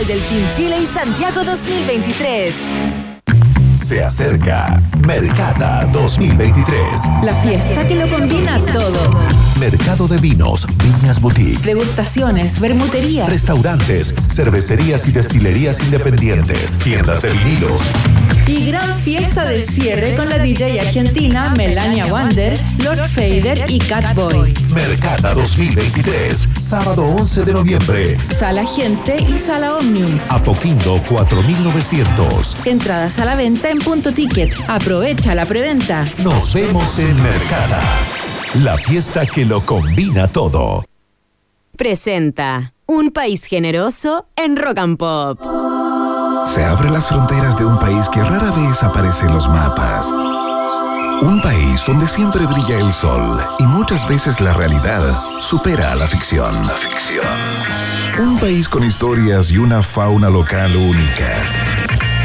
del Team Chile y Santiago 2023. Se acerca Mercata 2023. La fiesta que lo combina todo. Mercado de vinos, viñas boutique, Degustaciones, bermutería. restaurantes, cervecerías y destilerías independientes, tiendas de vinilos, Y gran fiesta de cierre con la DJ argentina Melania Wander, Lord Fader y Catboy. Mercata 2023, sábado 11 de noviembre, Sala Gente y Sala Omnium. Apoquindo 4900. Entradas a la venta en punto ticket. Aprovecha la preventa. Nos vemos en Mercata, la fiesta que lo combina todo. Presenta Un país generoso en Rock and Pop. Se abren las fronteras de un país que rara vez aparece en los mapas. Un país donde siempre brilla el sol y muchas veces la realidad supera a la ficción. La ficción. Un país con historias y una fauna local únicas.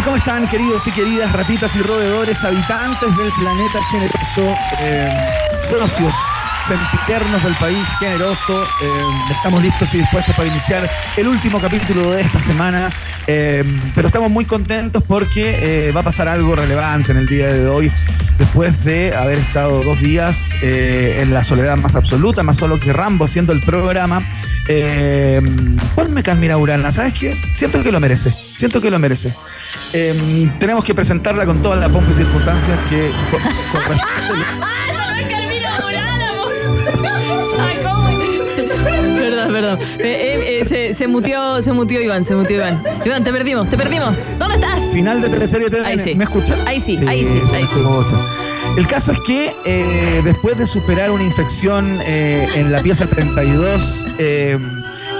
¿Cómo están, queridos y queridas ratitas y roedores, habitantes del planeta generoso, eh, socios sempiternos del país generoso? eh, estamos listos y dispuestos para iniciar el último capítulo de esta semana, eh, pero estamos muy contentos porque eh, va a pasar algo relevante en el día de hoy, después de haber estado dos días en la soledad más absoluta, más solo que Rambo haciendo el programa. Eh, ponme Carmina Urana, ¿sabes qué? Siento que lo merece, siento que lo merece. Tenemos que presentarla con todas las pompas y circunstancias que co- corresponden. Perdón. Eh, eh, eh, se, se mutió, se mutió Iván, se mutió Iván. Iván, te perdimos, te perdimos. ¿Dónde estás? Final de teleserie TVN. Ahí sí. ¿Me escuchan? Ahí sí, ahí sí, ahí sí. El caso es que eh, después de superar una infección en la pieza 32, eh,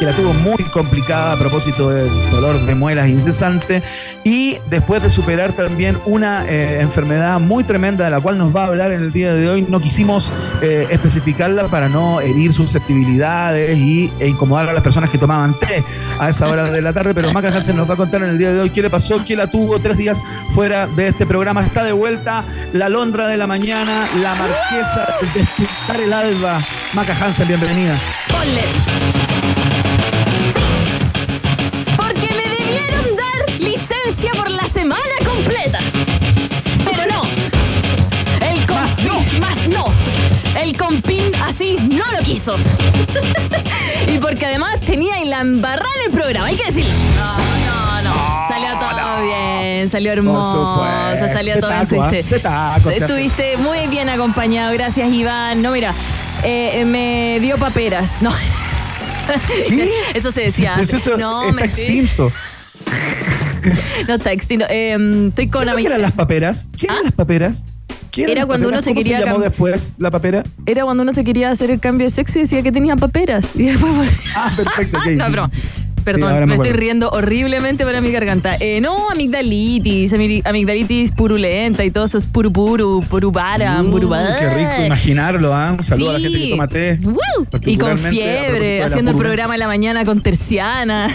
que la tuvo muy complicada a propósito de dolor de muelas incesante, y después de superar también una eh, enfermedad muy tremenda de la cual nos va a hablar en el día de hoy, no quisimos eh, especificarla para no herir susceptibilidades y, e incomodar a las personas que tomaban té a esa hora de la tarde, pero Maca Hansen nos va a contar en el día de hoy qué le pasó, qué la tuvo tres días fuera de este programa. Está de vuelta la Londra de la mañana, la marquesa del despuntar el alba. Maca Hansen, bienvenida. Ponle. Por la semana completa. Pero no. El compín, más no. El compín así no lo quiso. y porque además tenía la embarrada en el programa, hay que decirlo. No, no, no. Salió todo bien, salió hermoso, salió todo bien. Estuviste, taco, muy bien acompañado. Gracias, Iván. No, mira, eh, me dio paperas. No. ¿Qué? Eso se decía Pues eso no, está mentira. extinto. No está extinto. Eh, estoy con ¿Qué eran las paperas? ¿Qué eran ¿Ah? las paperas? ¿Qué eran Era las cuando uno paperas? se ¿Cómo quería se llamó después la papera? Era cuando uno se quería hacer el cambio de sexo y decía que tenía paperas. Y después Ah, perfecto. ok. no, broma. Perdón, me me, estoy riendo horriblemente para mi garganta. Eh, no, amigdalitis, ami- amigdalitis purulenta y todo eso es puru puru, purubara, Uh, purubara. qué rico imaginarlo, ¿ah? Un saludo a la gente que toma té. Woo. Y con fiebre, haciendo el programa en la mañana con terciana.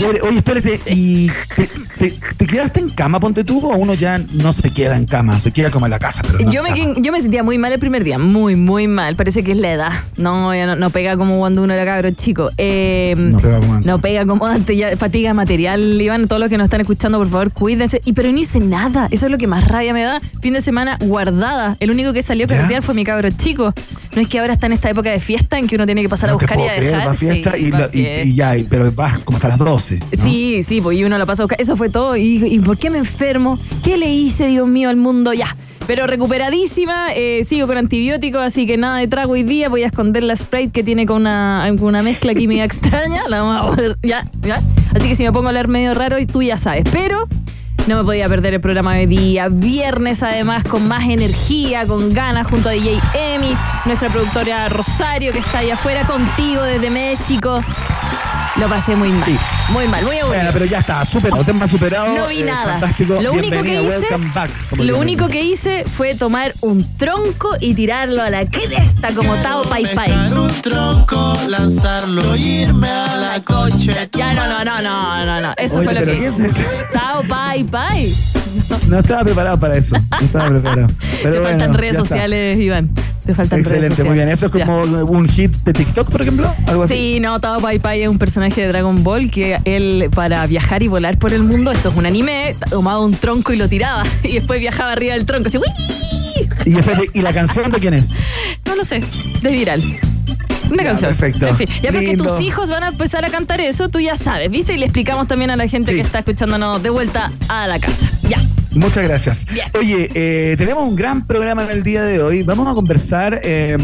La-. Oye, espérate, ¿y te, te- te quedaste en cama, ponte tú, o uno ya no se queda en cama? Se queda como en la casa, pero no Yo me, cama? yo me sentía muy mal el primer día, muy, muy mal. Parece que es la edad. No, ya no, no pega como cuando uno era cabro chico. Eh, No pega como antes. No pega como antes, ya fatiga material. Iván, todos los que nos están escuchando, por favor, cuídense. Y pero no hice nada. Eso es lo que más rabia me da. Fin de semana guardada. El único que salió a carretear fue mi cabro chico. No es que ahora está en esta época de fiesta en que uno tiene que pasar a No buscar y a creer, dejar. va a fiesta Sí, y, va la- y- y ya, pero vas como hasta las 12. ¿no? Sí, sí, pues y uno la pasa a buscar. Eso fue todo. Y, ¿y por qué me enfermo? ¿Qué le hice, Dios mío, al mundo? Ya. Pero recuperadísima, eh, sigo con antibióticos, así que nada de trago hoy día. Voy a esconder la Sprite que tiene con una, con una mezcla química extraña. La vamos a ya, ya. Así que si me pongo a hablar medio raro, y tú ya sabes. Pero no me podía perder el programa de día. Viernes, además, con más energía, con ganas, junto a DJ Emi, nuestra productora Rosario, que está allá afuera contigo desde México. Lo pasé muy mal. Sí. Muy mal, muy aburrido. Bueno, pero ya está, superado, tema superado. No vi eh, nada. Fantástico. Lo único que hice, back, lo único que hice fue tomar un tronco y tirarlo a la cresta como Tao Pai Pai. un tronco, lanzarlo, irme a la coche. Ya no, no, no, no, no, no. Eso Oye, fue lo que ¿qué hice. es? Tao Pai Pai. No estaba preparado para eso. No estaba preparado. Pero Te bueno, faltan redes está. sociales, Iván. Te faltan redes Excelente, sociales. muy bien. ¿Eso es Ya. como un hit de TikTok, por ejemplo? Algo así. Sí, no, Tao Pai Pai es un personaje de Dragon Ball que él, para viajar y volar por el mundo, esto es un anime, tomaba un tronco y lo tiraba. Y después viajaba arriba del tronco. Así, ¡uy! Y, espérate, ¿y la canción de quién es? No lo sé, de viral. Una Ya, canción. perfecto. En fin, ya porque tus hijos van a empezar a cantar eso, tú ya sabes, ¿viste? Y le explicamos también a la gente Sí. que está escuchándonos de vuelta a la casa. Ya. Muchas gracias. Bien. Oye, eh, tenemos un gran programa en el día de hoy. Vamos a conversar eh,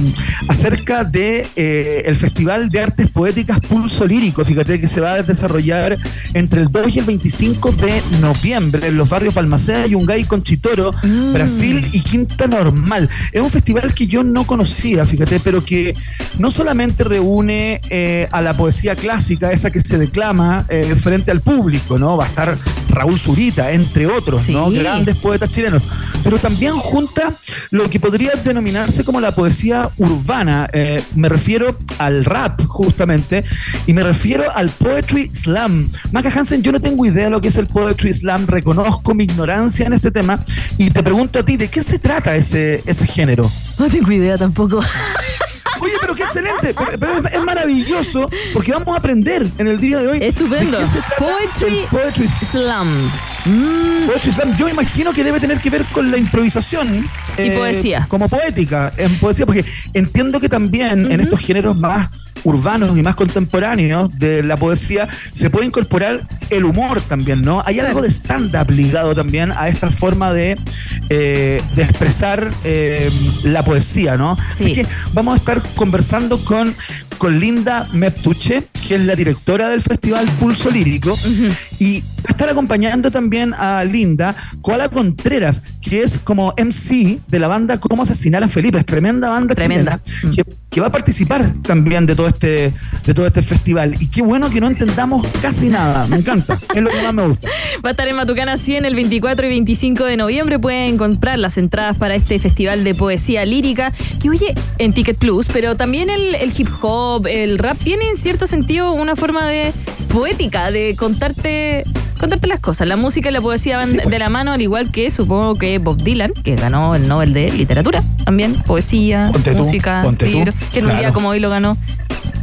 acerca de eh, el Festival de Artes Poéticas Pulso Lírico. Fíjate que se va a desarrollar entre el 2 y el 25 de noviembre en los barrios Palmacea, Yungay, Conchitoro, Mm. Brasil y Quinta Normal. Es un festival que yo no conocía, fíjate, pero que no solamente reúne eh, a la poesía clásica, esa que se declama eh, frente al público, ¿no? Va a estar Raúl Zurita, entre otros, ¿no? Sí. Grandes poetas chilenos. Pero también junta lo que podría denominarse como la poesía urbana. Eh, me refiero al rap, justamente, y me refiero al poetry slam. Maca Hansen, yo no tengo idea de lo que es el poetry slam, reconozco mi ignorancia en este tema, y te pregunto a ti, ¿de qué se trata ese, ese género? No tengo idea tampoco. Oye, pero qué excelente, pero, pero es, maravilloso, porque vamos a aprender en el día de hoy. Estupendo. ¿De Poetry poetry Slam. Mm, Poetry Slam, yo imagino que debe tener que ver con la improvisación. eh, Y poesía. Como poética, en poesía, porque entiendo que también en estos géneros más urbanos y más contemporáneos de la poesía se puede incorporar el humor también, ¿no? Hay algo de stand-up ligado también a esta forma de, eh, de expresar eh, la poesía, ¿no? Sí. Así que vamos a estar conversando con, con Linda Meptuche, que es la directora del Festival Pulso Lírico, y va a estar acompañando también a Linda Koala Contreras, que es como MC de la banda Cómo Asesinar a Felipe, es tremenda banda Tremenda. chilena, que, que va a participar también de todo este de todo este festival. Y qué bueno que no entendamos casi nada, me encanta, es lo que más me gusta. Va a estar en Matucana 100 el 24 y 25 de noviembre. Pueden comprar las entradas para este festival de poesía lírica que oye en Ticket Plus, pero también el, el hip hop, el rap tiene en cierto sentido una forma de poética, de contarte contarte las cosas. La música y la poesía van Sí, pues. de la mano, al igual que supongo que Bob Dylan, que ganó el Nobel de Literatura, también poesía, Ponte tú, música, tú, que en un día como hoy lo ganó.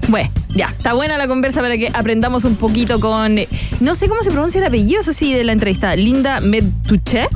Bueno, ya, está buena la conversa para que aprendamos un poquito con. No sé cómo se pronuncia el apellido, eso sí, de la entrevista. Linda Medtuche,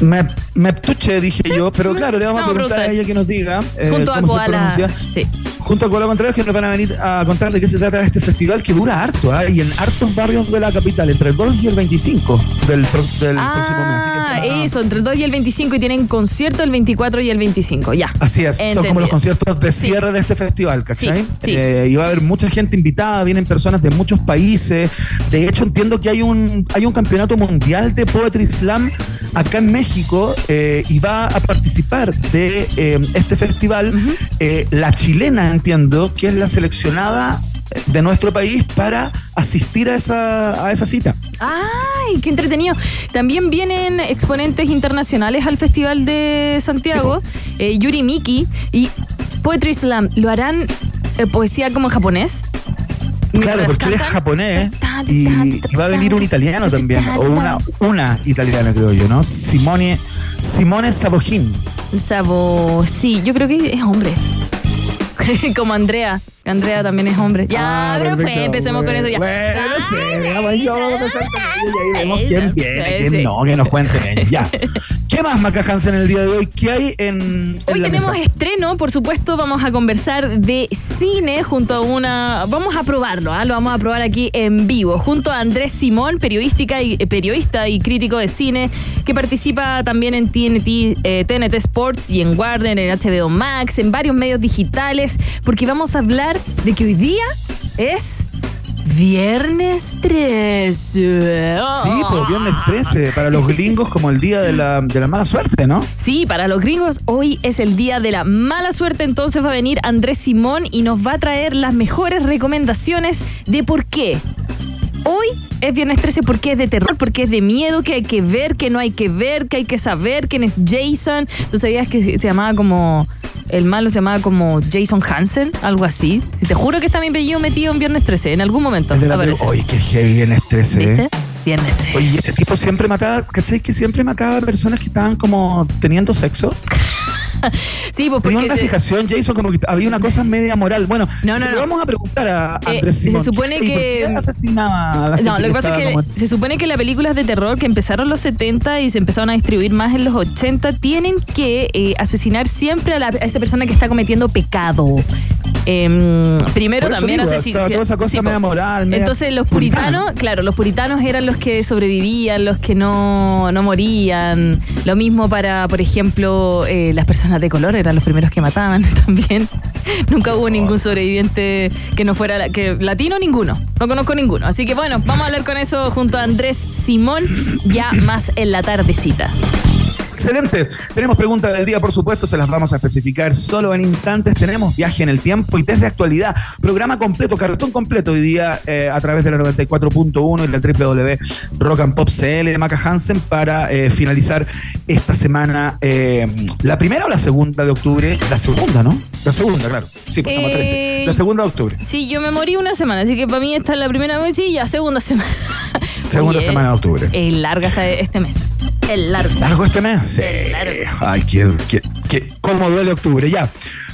Me, Meptuche dije yo, pero claro, le vamos No, a preguntar a ella que nos diga eh, junto a Koala. pronuncia. Sí. junto a Koala Contreras que nos van a venir a contar de qué se trata este festival que dura harto, ¿ah? y en hartos barrios de la capital, entre el 2 y el 25 del, del próximo mes. Ah, eso, entre el 2 y el 25 y tienen concierto el 24 y el 25, ya. Así es, son como los conciertos de Sí. cierre de este festival, ¿cachai? Sí, sí. Eh, y va a haber mucha gente invitada, vienen personas de muchos países. De hecho, entiendo que hay un, hay un campeonato mundial de Poetry Slam acá en México eh, y va a participar de eh, este festival eh, la chilena, entiendo, que es la seleccionada de nuestro país para asistir a esa, a esa cita. ¡Ay, qué entretenido! También vienen exponentes internacionales al Festival de Santiago, eh, Yuri Miki y Poetry Slam. ¿Lo harán poesía como en japonés? Claro, porque él es japonés y, va a venir un italiano ta, también, ta, o una, una italiana creo yo, ¿no? Simone, Simone Sabojin. Sabo, sí, yo creo que es hombre. Como Andrea. Andrea también es hombre. Ya, Ah, pero perfecto. pues, empecemos con eso ya. Bueno, no sé, yo vamos a empezar con ellos y ahí vemos quién viene, sí. quién no, que nos cuenten ellos. Ya. ¿Qué más, Maca Hansen, el día de hoy? ¿Qué hay en, en Hoy la tenemos mesa? estreno, por supuesto, vamos a conversar de cine junto a una... Vamos a probarlo, ¿ah? lo vamos a probar aquí en vivo, junto a Andrés Simón, periodística y, eh, periodista y crítico de cine, que participa también en TNT, eh, TNT Sports y en Warner, en HBO Max, en varios medios digitales, porque vamos a hablar de que hoy día es Viernes 13. Sí, pues viernes 13, para los gringos como el día de la, de la mala suerte, ¿no? Sí, para los gringos hoy es el día de la mala suerte, entonces va a venir Andrés Simón y nos va a traer las mejores recomendaciones de por qué. Hoy es viernes 13 porque es de terror, porque es de miedo, que hay que ver, que no hay que ver, que hay que saber quién es Jason. ¿Tú sabías que se llamaba como... El malo se llamaba como Jason Hansen, algo así. Te juro que está mi apellido metido en viernes 13, en algún momento. El de la aparece. Oye, qué heavy viernes 13, ¿eh? ¿Viste? Viernes 13. Oye, ese tipo siempre mataba, ¿cachai? Que siempre mataba a personas que estaban como teniendo sexo. Sí, pues Tenía porque una se- fijación, Jason, como que había una cosa media moral. Bueno, No, no, se lo no. vamos a preguntar a Eh, Andrés se Simón. supone ¿Y por que- asesinaba a la gente No, lo que pasa es que como- se supone que las películas de terror que empezaron en los 70 y se empezaron a distribuir más en los 80 tienen que eh, asesinar siempre a, la- a esa persona que está cometiendo pecado. Em, primero eso también toda esa cosa media moral, media Entonces los puritanos, claro, los puritanos eran los que sobrevivían, los que no, no morían. Lo mismo para, por ejemplo, eh, las personas de color eran los primeros que mataban también. Nunca hubo ningún sobreviviente que no fuera la- que latino, ninguno. No conozco ninguno. Así que bueno, vamos a hablar con eso junto a Andrés Simón, ya más en la tardecita. Excelente. Tenemos preguntas del día, por supuesto, se las vamos a especificar solo en instantes. Tenemos viaje en el tiempo y desde actualidad, programa completo, cartón completo hoy día eh, a través de la 94.1 y la www Rock and Pop CL de Maca Hansen para eh, finalizar esta semana, eh, la primera o la segunda de octubre. La segunda, ¿no? La segunda, claro. Sí, pues estamos a 13. Eh, La segunda de octubre. Sí, yo me morí una semana, así que para mí esta es la primera vez, sí, ya segunda semana. Segunda semana de octubre. Es larga hasta este mes. Es largo. ¿Largo este mes? Sí. Largo. Ay, qué, qué, qué- cómo duele octubre. Ya.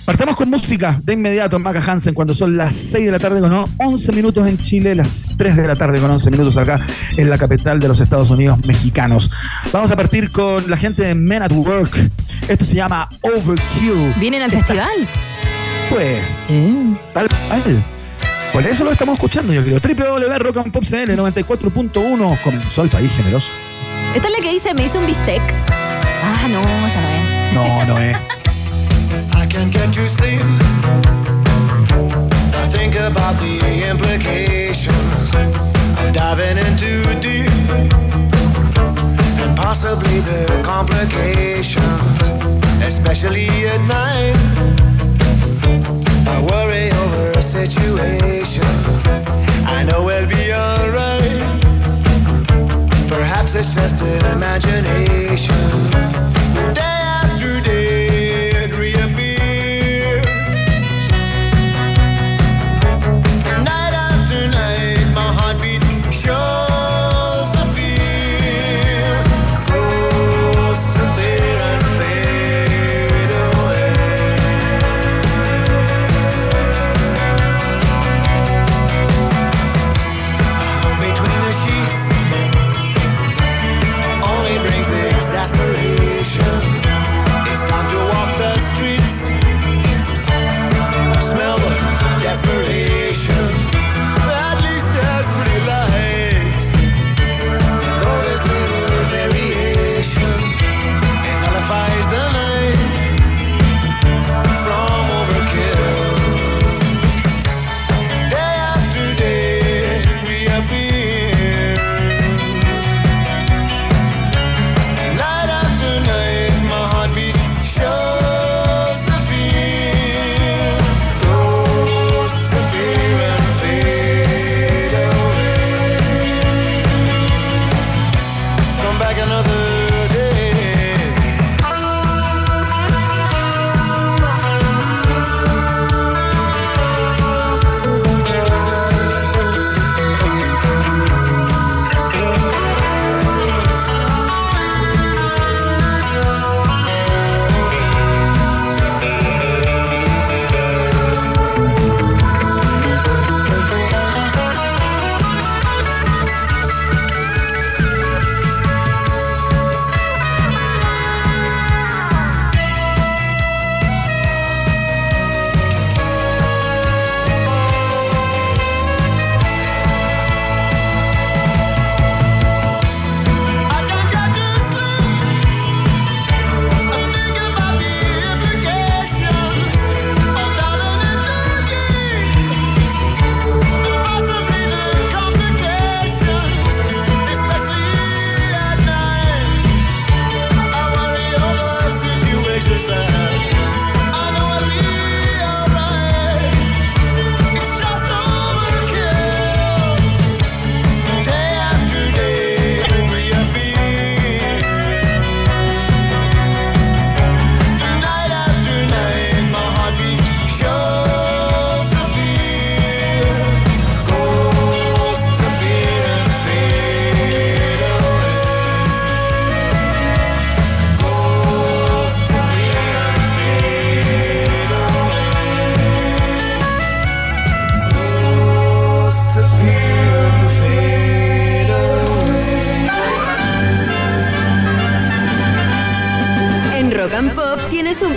Partamos con música de inmediato en Maca Hansen cuando son las 6 de la tarde con 11 minutos en Chile, las 3 de la tarde con 11 minutos acá en la capital de los Estados Unidos mexicanos. Vamos a partir con la gente de Men at Work. Esto se llama Overkill. ¿Vienen al festival? Pues, tal cual. Por eso lo estamos escuchando, yo creo. www.rockandpopcl 94.1 comenzó el país generoso. Esta es la que dice, me hice un bistec. Ah, no, esta no es. No, no es. I can't get to sleep. I think about the implications of diving in too deep and possibly the complications, especially at night. I worry over situations. I know we'll It's just an imagination.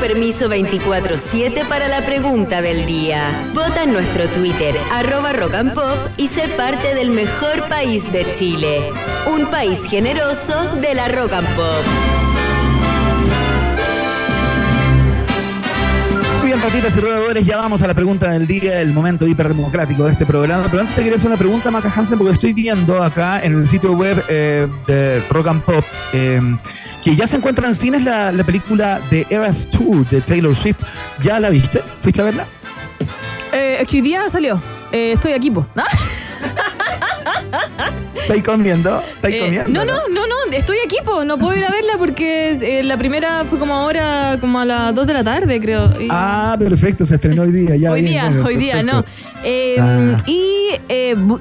Permiso 24-7 para la pregunta del día. Vota en nuestro Twitter, arroba rock and pop, y sé parte del mejor país de Chile. Un país generoso de la rock and pop. Bien, ratitas y roedores, ya vamos a la pregunta del día, el momento hiperdemocrático de este programa. Pero antes te quería hacer una pregunta, Maca Hansen, porque estoy viendo acá en el sitio web eh, de Rock and Pop eh, que ya se encuentra en cines la, la película The Eras Tour de Taylor Swift. ¿Ya la viste? ¿Fuiste a verla? Eh, es que hoy día salió. Eh, estoy aquí, po. ¿Ah? ¿Estáis comiendo? ¿Estáis Eh, comiendo? no, no, no, no, estoy aquí, po. No puedo ir a verla porque eh, la primera fue como ahora, como a las 2 de la tarde, creo. Y- Ah, perfecto, se estrenó hoy día. Ya, hoy bien, día, bien, hoy día, no. Eh, Ah. Y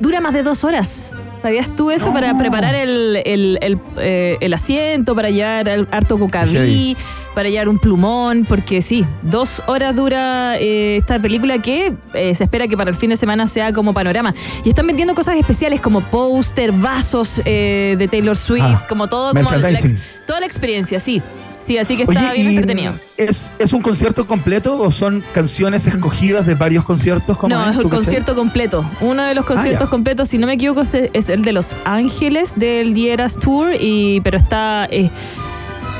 dura más de dos horas. ¿Sabías tú eso? No. Para preparar el, el- el, eh, el asiento, para llevar harto cocaví, Heavy. para llevar un plumón, porque sí, dos horas dura eh, esta película que eh, se espera que para el fin de semana sea como panorama. Y están vendiendo cosas especiales como póster, vasos eh, de Taylor Swift, Ah, como todo, como la, toda la experiencia, sí. Sí, así que está Oye, bien ¿y entretenido. ¿es, ¿es un concierto completo o son canciones escogidas de varios conciertos? ¿Cómo No, es ¿Tú un concierto completo. Uno de los conciertos ya. completos, si no me equivoco, es, es el de Los Ángeles del Dieras Tour, y, pero está... eh,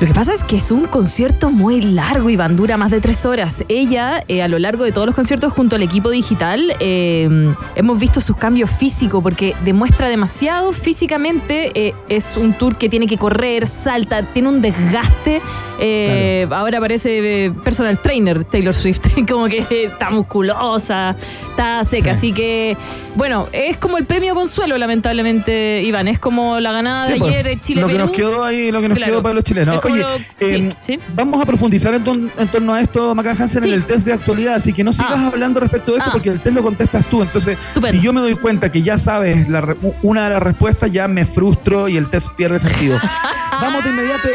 lo que pasa es que es un concierto muy largo, Iván, dura más de tres horas. Ella, eh, a lo largo de todos los conciertos junto al equipo digital, eh, hemos visto sus cambios físicos porque demuestra demasiado físicamente. eh, es un tour que tiene que correr, salta, tiene un desgaste. Eh, Ahora parece eh, personal trainer Taylor Swift, como que está musculosa, está seca. Sí. Así que, bueno, es como el premio consuelo, lamentablemente, Iván. Es como la ganada Sí, de pues, ayer de Chile. Lo que nos quedó ahí, lo que nos Claro. quedó para los chilenos. Oye, lo- eh, sí, vamos a profundizar en, ton- en torno a esto, Macan Hansen, en el test de actualidad, así que no sigas Ah. hablando respecto de esto Ah. porque el test lo contestas tú. Entonces, Estupendo. si yo me doy cuenta que ya sabes la una de las respuestas, ya me frustro y el test pierde sentido. vamos de inmediato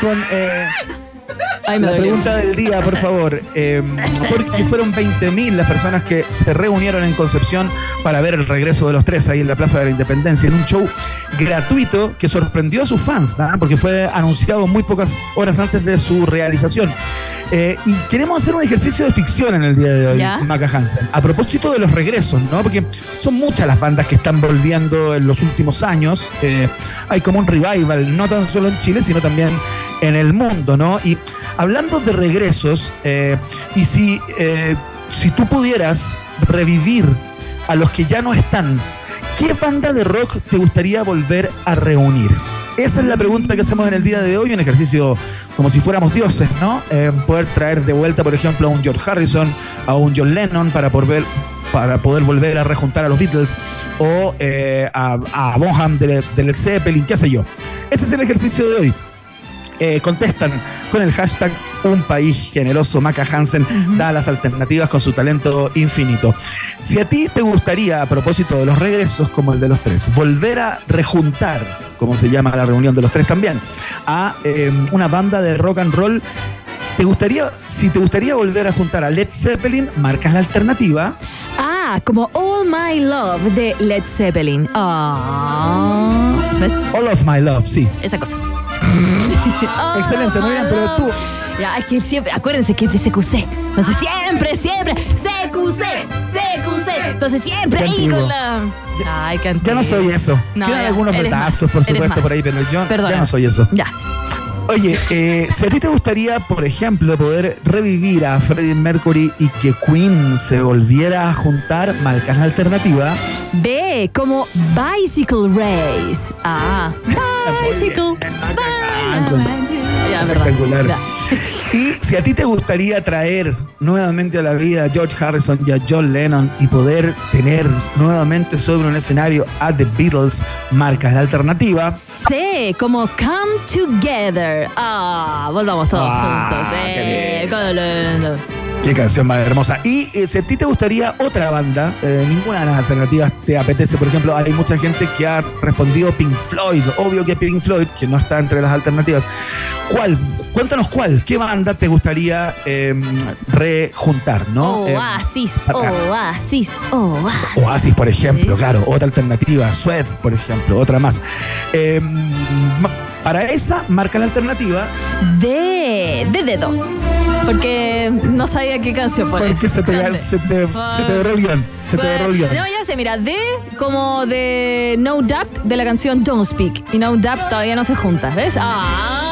con eh, Ay, me la dolió. pregunta del día, por favor. Eh, porque fueron 20.000 las personas que se reunieron en Concepción para ver el regreso de los tres ahí en la Plaza de la Independencia, en un show gratuito que sorprendió a sus fans, ¿nah? porque fue anunciado muy pocas horas antes de su realización. Eh, y queremos hacer un ejercicio de ficción en el día de hoy, ¿Ya? Maca Hansen. A propósito de los regresos, ¿no? Porque son muchas las bandas que están volviendo en los últimos años. Eh, hay como un revival, no tan solo en Chile, sino también en el mundo, ¿no? Y hablando de regresos, eh, y si, eh, si tú pudieras revivir a los que ya no están, ¿qué banda de rock te gustaría volver a reunir? Esa es la pregunta que hacemos en el día de hoy, un ejercicio como si fuéramos dioses, ¿no? Eh, poder traer de vuelta, por ejemplo, a un George Harrison, a un John Lennon para poder, para poder volver a rejuntar a los Beatles o eh, a, a Bonham de, de Led Zeppelin, qué sé yo. Ese es el ejercicio de hoy. Eh, contestan con el hashtag Un País Generoso. Maca Hansen da las alternativas con su talento infinito. Si a ti te gustaría, a propósito de los regresos como el de los tres, volver a rejuntar, como se llama la reunión de los tres también, a eh, una banda de rock and roll, ¿te gustaría, si te gustaría volver a juntar a Led Zeppelin, marcas la alternativa. Ah, como All My Love de Led Zeppelin. Ah, ¿Ves? All of My Love, sí. Esa cosa. Excelente, muy bien, pero tú, Ya, es que siempre, acuérdense que es de CQC. Entonces siempre, siempre, CQC, CQC. Entonces siempre ahí con la. Ay, qué ya no soy eso. No, Quedan ya, algunos retazos, por supuesto, por ahí, pero yo ya no soy eso. Ya. Oye, eh, si a ti te gustaría, por ejemplo, poder revivir a Freddie Mercury y que Queen se volviera a juntar, marcas la alternativa. B, como Bicycle Race. Ah, Bicycle. Verdad. Espectacular. Y si a ti te gustaría traer nuevamente a la vida a George Harrison y a John Lennon y poder tener nuevamente sobre un escenario a The Beatles, marcas la alternativa. C, como Come Together. Ah, volvamos todos Ah, juntos. qué Eh, qué canción más hermosa. Y eh, si a ti te gustaría otra banda, eh, ninguna de las alternativas te apetece. Por ejemplo, hay mucha gente que ha respondido Pink Floyd. Obvio que Pink Floyd, que no está entre las alternativas. ¿Cuál? Cuéntanos cuál. ¿Qué banda te gustaría eh, rejuntar, no? Eh, Oasis. Oasis, Oasis. Oasis, por ejemplo, claro, otra alternativa. Sweat, por ejemplo, otra más. Para esa, marca la alternativa. De, de dedo. Porque no sabía qué canción poner. ¿Por qué se te, se te, se te borró el guion? Se te borró el guion. No, ya sé, mira, de como de No Doubt de la canción Don't Speak. Y No Doubt todavía no se junta, ¿ves? ¡Ah!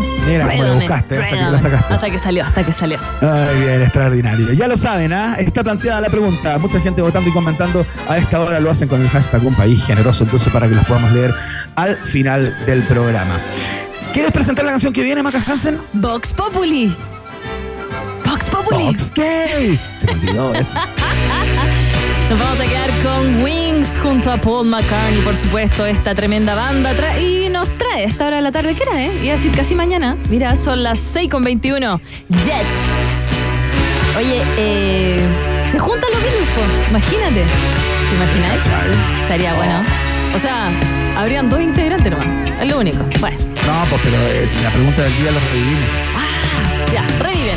Mira cómo la Redone, buscaste, hasta que la sacaste. Hasta que salió, hasta que salió. Ay, bien, extraordinario. Ya lo saben, ¿ah? Está planteada la pregunta. Mucha gente votando y comentando. A esta hora lo hacen con el hashtag Un País Generoso, entonces para que los podamos leer al final del programa. ¿Quieres presentar la canción que viene, Maca Hansen? Vox Populi. Vox Populi. Fox Day. Se me olvidó eso. Nos vamos a quedar con Junto a Paul McCartney, por supuesto, esta tremenda banda. tra- y nos trae a esta hora de la tarde, ¿qué era, eh? Iba a decir casi mañana. Mira, son las 6 con 21. Jet. Oye, eh, se juntan los Beatles, po. Imagínate. ¿Te? Estaría bueno. O sea, habrían dos integrantes nomás. Es lo único. Bueno. No, pues pero eh, la pregunta del día lo revivimos. Ah, ya, reviven.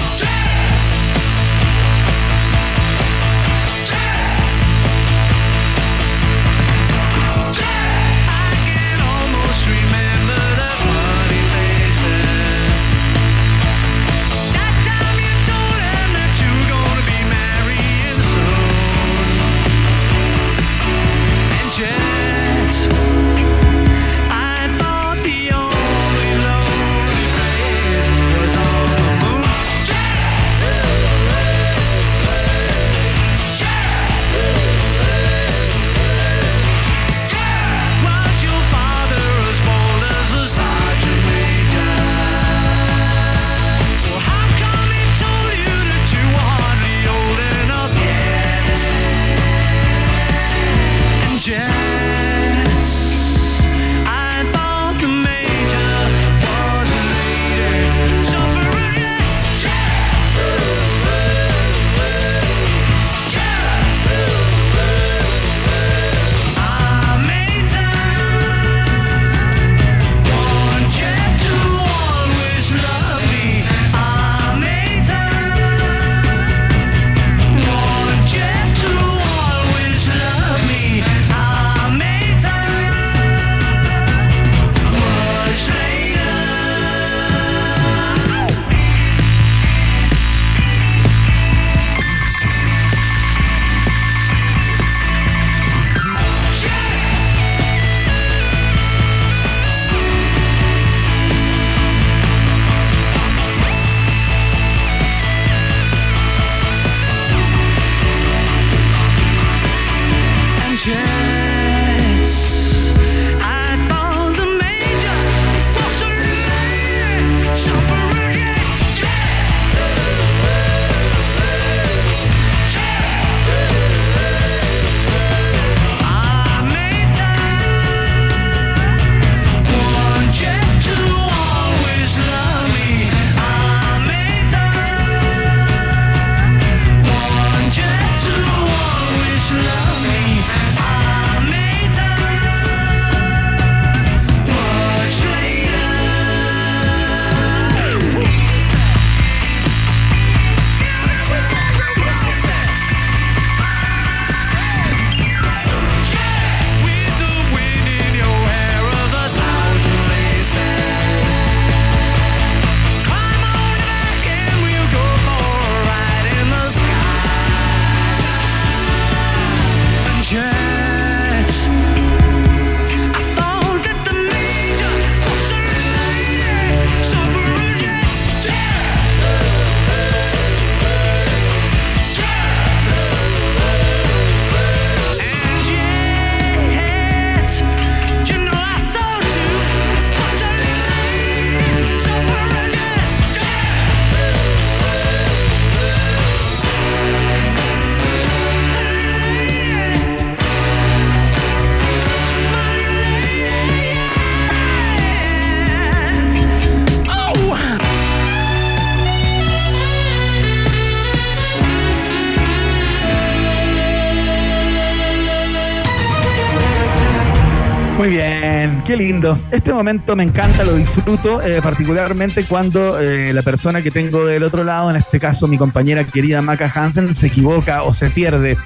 Lindo. Este momento me encanta, lo disfruto, eh, particularmente cuando eh, la persona que tengo del otro lado, en este caso mi compañera querida Maca Hansen, se equivoca o se pierde.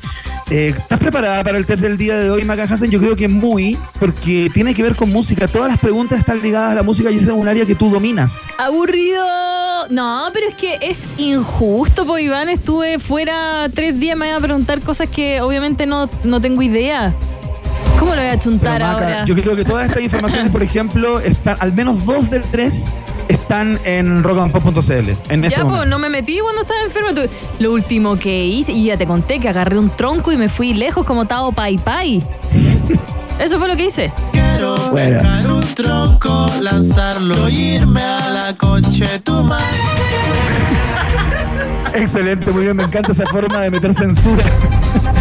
Eh, ¿Estás preparada para el test del día de hoy, Maca Hansen? Yo creo que muy, porque tiene que ver con música. Todas las preguntas están ligadas a la música y es un área que tú dominas. ¡Aburrido! no, pero es que es injusto, pues Iván, estuve fuera tres días, me iba a preguntar cosas que obviamente no, no tengo idea. ¿Cómo lo voy a chuntar Maca, ahora? Yo creo que todas estas informaciones, por ejemplo, están, al menos dos de tres están en rockandpop.cl. En este Ya, pues, no me metí cuando estaba enfermo. Lo último que hice, y ya te conté que agarré un tronco y me fui lejos como Tao Pai Pai. Eso fue lo que hice. Quiero Bueno. un tronco, lanzarlo y irme a la coche tu madre. Excelente, muy bien, me encanta esa forma de meter censura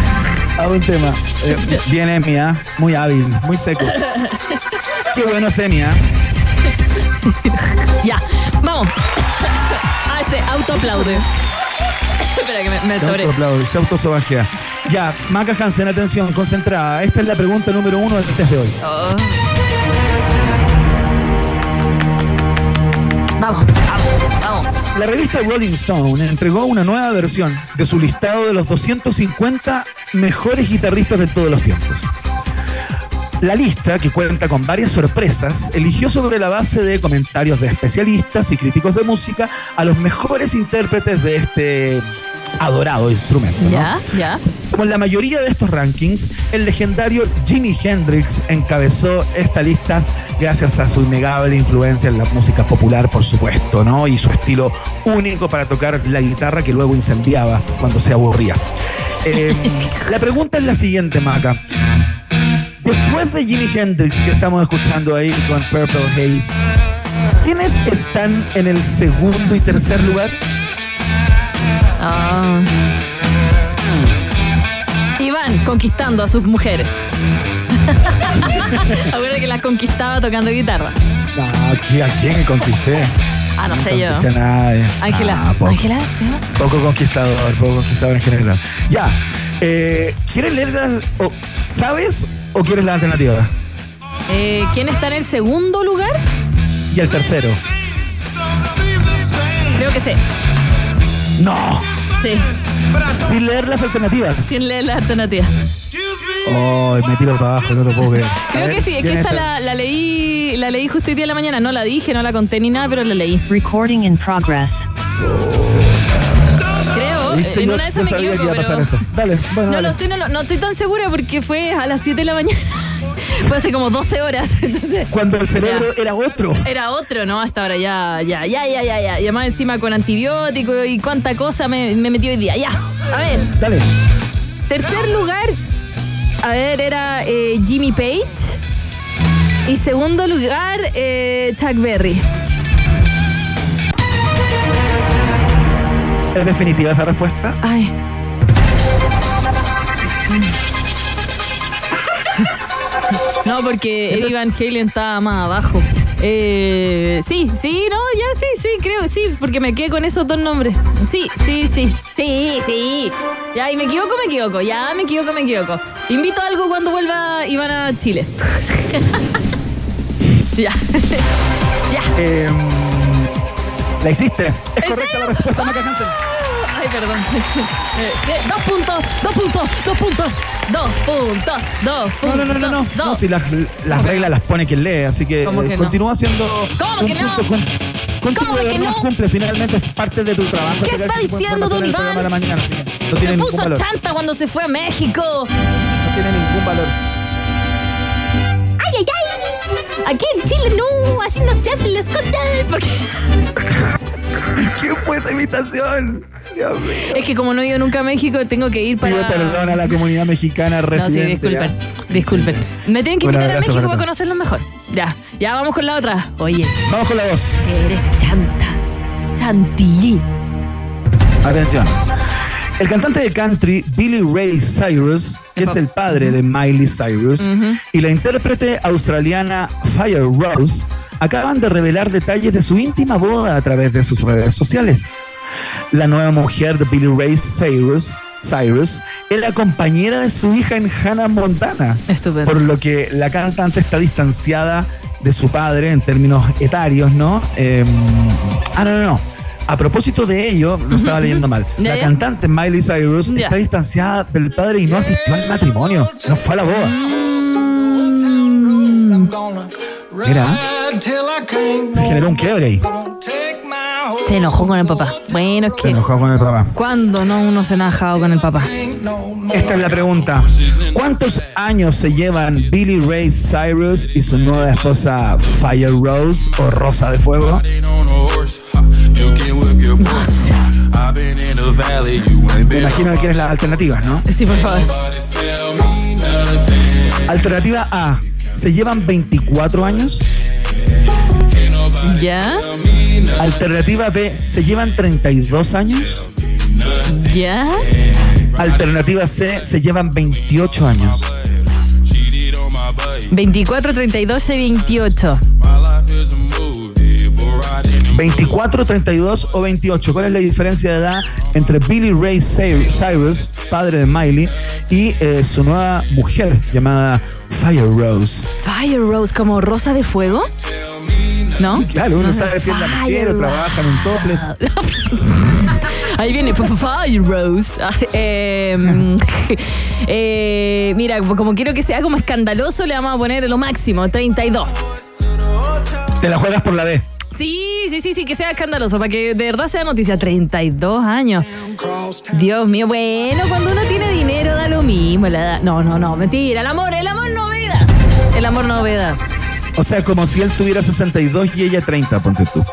a un tema. Eh, bien, Emi, ¿ah? muy hábil, muy seco. Qué bueno es Emi, ¿ah? Ya, vamos. Ah, se autoaplaude. Espera que me, me autoaplaude, se autosobajea. Ya, Maca Hansen, atención, concentrada. Esta es la pregunta número uno del test de hoy. Oh. Vamos, vamos, vamos. La revista Rolling Stone entregó una nueva versión de su listado de los 250 mejores guitarristas de todos los tiempos. La lista, que cuenta con varias sorpresas, eligió sobre la base de comentarios de especialistas y críticos de música a los mejores intérpretes de este adorado instrumento. ¿no? Ya, ya. Como en la mayoría de estos rankings, el legendario Jimi Hendrix encabezó esta lista gracias a su innegable influencia en la música popular, por supuesto, ¿no? Y su estilo único para tocar la guitarra que luego incendiaba cuando se aburría. Eh, la pregunta es la siguiente, Maca. Después de Jimi Hendrix, que estamos escuchando ahí con Purple Haze, ¿quiénes están en el segundo y tercer lugar? Ah. Iván conquistando a sus mujeres. Acuérdate que las conquistaba tocando guitarra. No, ¿a quién conquisté? Ah, no sé yo. conquisté a nadie. Ángela. Ah. Ángela, ¿se llama? Poco conquistador, poco conquistador en general. Ya. Eh, ¿Quieres leer las- ¿Sabes o quieres la alternativa? Eh, ¿Quién está en el segundo lugar? Y el tercero. Creo que sé. No. Sí. Sin leer las alternativas. ¿Quién lee la alternativa? Oh, me tiro para abajo, no lo puedo creer. Creo ver, que sí, es que ¿quién esta la, la leí la leí justo hoy día en la mañana. No la dije, no la conté ni nada, pero la leí. Recording in progress. Creo. ¿Viste? En Yo- una de esas me sabía que equivoco, iba a pasar pero... esto. Dale, bueno, No dale. lo sé, no, lo- no estoy tan segura porque fue a las 7 de la mañana. fue hace como 12 horas. Entonces. Cuando el cerebro era otro. Era otro, ¿no? Hasta ahora ya, ya, ya, ya, ya, ya. Y además encima con antibiótico y cuánta cosa me, me metí hoy día. Ya. A ver, Dale. tercer lugar. A ver, era eh, Jimmy Page. Y segundo lugar, eh, Chuck Berry. ¿Es definitiva esa respuesta? Ay. No, porque Eddie Van Halen estaba más abajo. Eh, sí, sí, no, ya sí, sí, creo, sí, porque me quedé con esos dos nombres. Sí, sí, sí, sí, sí. Ya, y me equivoco, me equivoco, ya, me equivoco, me equivoco. Invito a algo cuando vuelva Iván a Chile. ya. ya. Eh, la hiciste. Es ¿En correcta serio? la respuesta, Maca Hansen. Ay, perdón. Eh, eh, dos puntos, dos puntos, dos puntos, dos puntos, dos No, puntos. no, no, no, no. dos. No, si las, las reglas las pone quien lee, así que, ¿Cómo eh, que no? continúa siendo. ¿Cómo que no? con- ¿Cómo que no? cumple, finalmente es parte de tu trabajo. ¿Qué está diciendo, don Iván? de la mañana, así que no tiene Me puso valor. chanta cuando se fue a México. No tiene ningún valor. ¡Ay, ay, ay! Aquí en Chile no, así no se hacen las cosas. Porque ¿Qué fue esa invitación? Dios mío. es que como no he ido nunca a México, tengo que ir para. Pido perdón a la comunidad mexicana No, sí, residente. disculpen, ¿ya? disculpen. Me tienen que invitar a México para conocerlos mejor. Ya, ya vamos con la otra. Oye, Vamos con la voz. que eres chanta. Chantilly. Atención. El cantante de country Billy Ray Cyrus, que es el padre de Miley Cyrus, y la intérprete australiana Fire Rose acaban de revelar detalles de su íntima boda a través de sus redes sociales. La nueva mujer de Billy Ray Cyrus, Cyrus es la compañera de su hija en Hannah Montana, Estupendo. por lo que la cantante está distanciada de su padre en términos etarios, ¿no? Eh, ah, no, no, no. A propósito de ello, lo estaba leyendo mal. La ya. cantante Miley Cyrus Ya. está distanciada del padre y no asistió al matrimonio, no fue a la boda. Mira, se generó un quiebre ahí. Se enojó con el papá. Bueno, es Se que. enojó con el papá. ¿Cuándo no uno se enojado con el papá? Esta es la pregunta. ¿Cuántos años se llevan Billy Ray Cyrus y su nueva esposa Fire Rose o Rosa de Fuego? Me imagino que quieres las alternativas, ¿no? Sí, por favor. Alternativa A. ¿Se llevan 24 años? ¿Ya? Alternativa B. ¿Se llevan 32 años? ¿Ya? Alternativa C. ¿Se llevan 28 años? 24, 32 y 28. 24, 32 o 28. ¿Cuál es la diferencia de edad entre Billy Ray Cy- Cyrus, padre de Miley, y eh, su nueva mujer llamada Fire Rose? Fire Rose, como rosa de fuego. ¿No? Claro, uno No, sabe si es la mujer o trabaja en un topless. Ahí viene F- Fire Rose. Ah, eh, eh, mira, como quiero que sea como escandaloso, le vamos a poner lo máximo, 32. Te la juegas por la B. Sí, sí, sí, sí, que sea escandaloso, para que de verdad sea noticia. 32 años. Dios mío, bueno, cuando uno tiene dinero da lo mismo. La edad. No, no, no, mentira. El amor, el amor novedad. El amor novedad. O sea, como si él tuviera 62 y ella 30, ponte tú.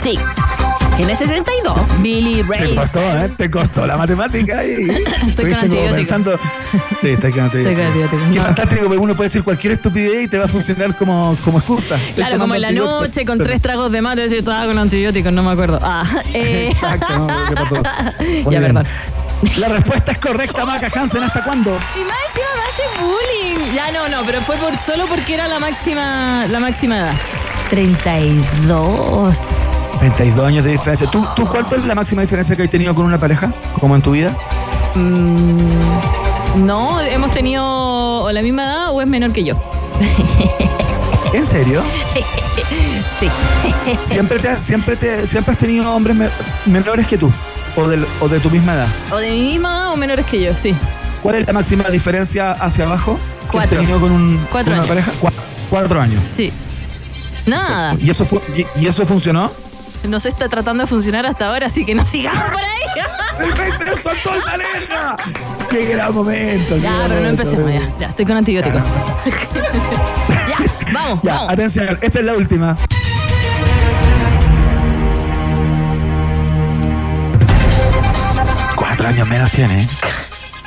Sí. Tiene 62. Billy Ray. Te costó, ¿eh? Te costó la matemática ahí. Como antibiótico. pensando. Sí, con. Estoy con antibiótico. Qué No. fantástico, porque uno puede decir cualquier estupidez y te va a funcionar como, como excusa. Estoy Claro, como en la noche con tres tragos de mate, yo estaba con antibióticos, no me acuerdo. Ah, eh. Exacto, no, ¿qué pasó? Muy ya, bien. perdón. La respuesta es correcta, Maca Hansen. ¿Hasta cuándo? Y más encima me hace bullying. Ya no, no, pero fue por, solo porque era la máxima, la máxima edad. 32. 32 años de diferencia. ¿Tú, ¿Tú cuánto es la máxima diferencia que has tenido con una pareja? ¿Como en tu vida? Mm, no, hemos tenido o la misma edad o es menor que yo. ¿En serio? sí. ¿Siempre, te, has- siempre, te, siempre has tenido hombres me- menores que tú? ¿O, del- ¿O de tu misma edad? O de mi misma edad o menores que yo, sí. ¿Cuál es la máxima diferencia hacia abajo que Cuatro. has tenido con, un, Cuatro con una años. pareja? Cua- cuatro años. Sí. Nada. ¿Y eso, fu- y, y eso funcionó? No se está tratando de funcionar hasta ahora, así que no sigamos por ahí. ¡Me nos soltó el pareja! ¡Qué gran momento! qué Ya, gran pero no momento, empecemos ya. Ya, estoy con antibióticos. ya, vamos, Ya, vamos. atención, esta es la última. Cuatro años menos tiene. ¿eh?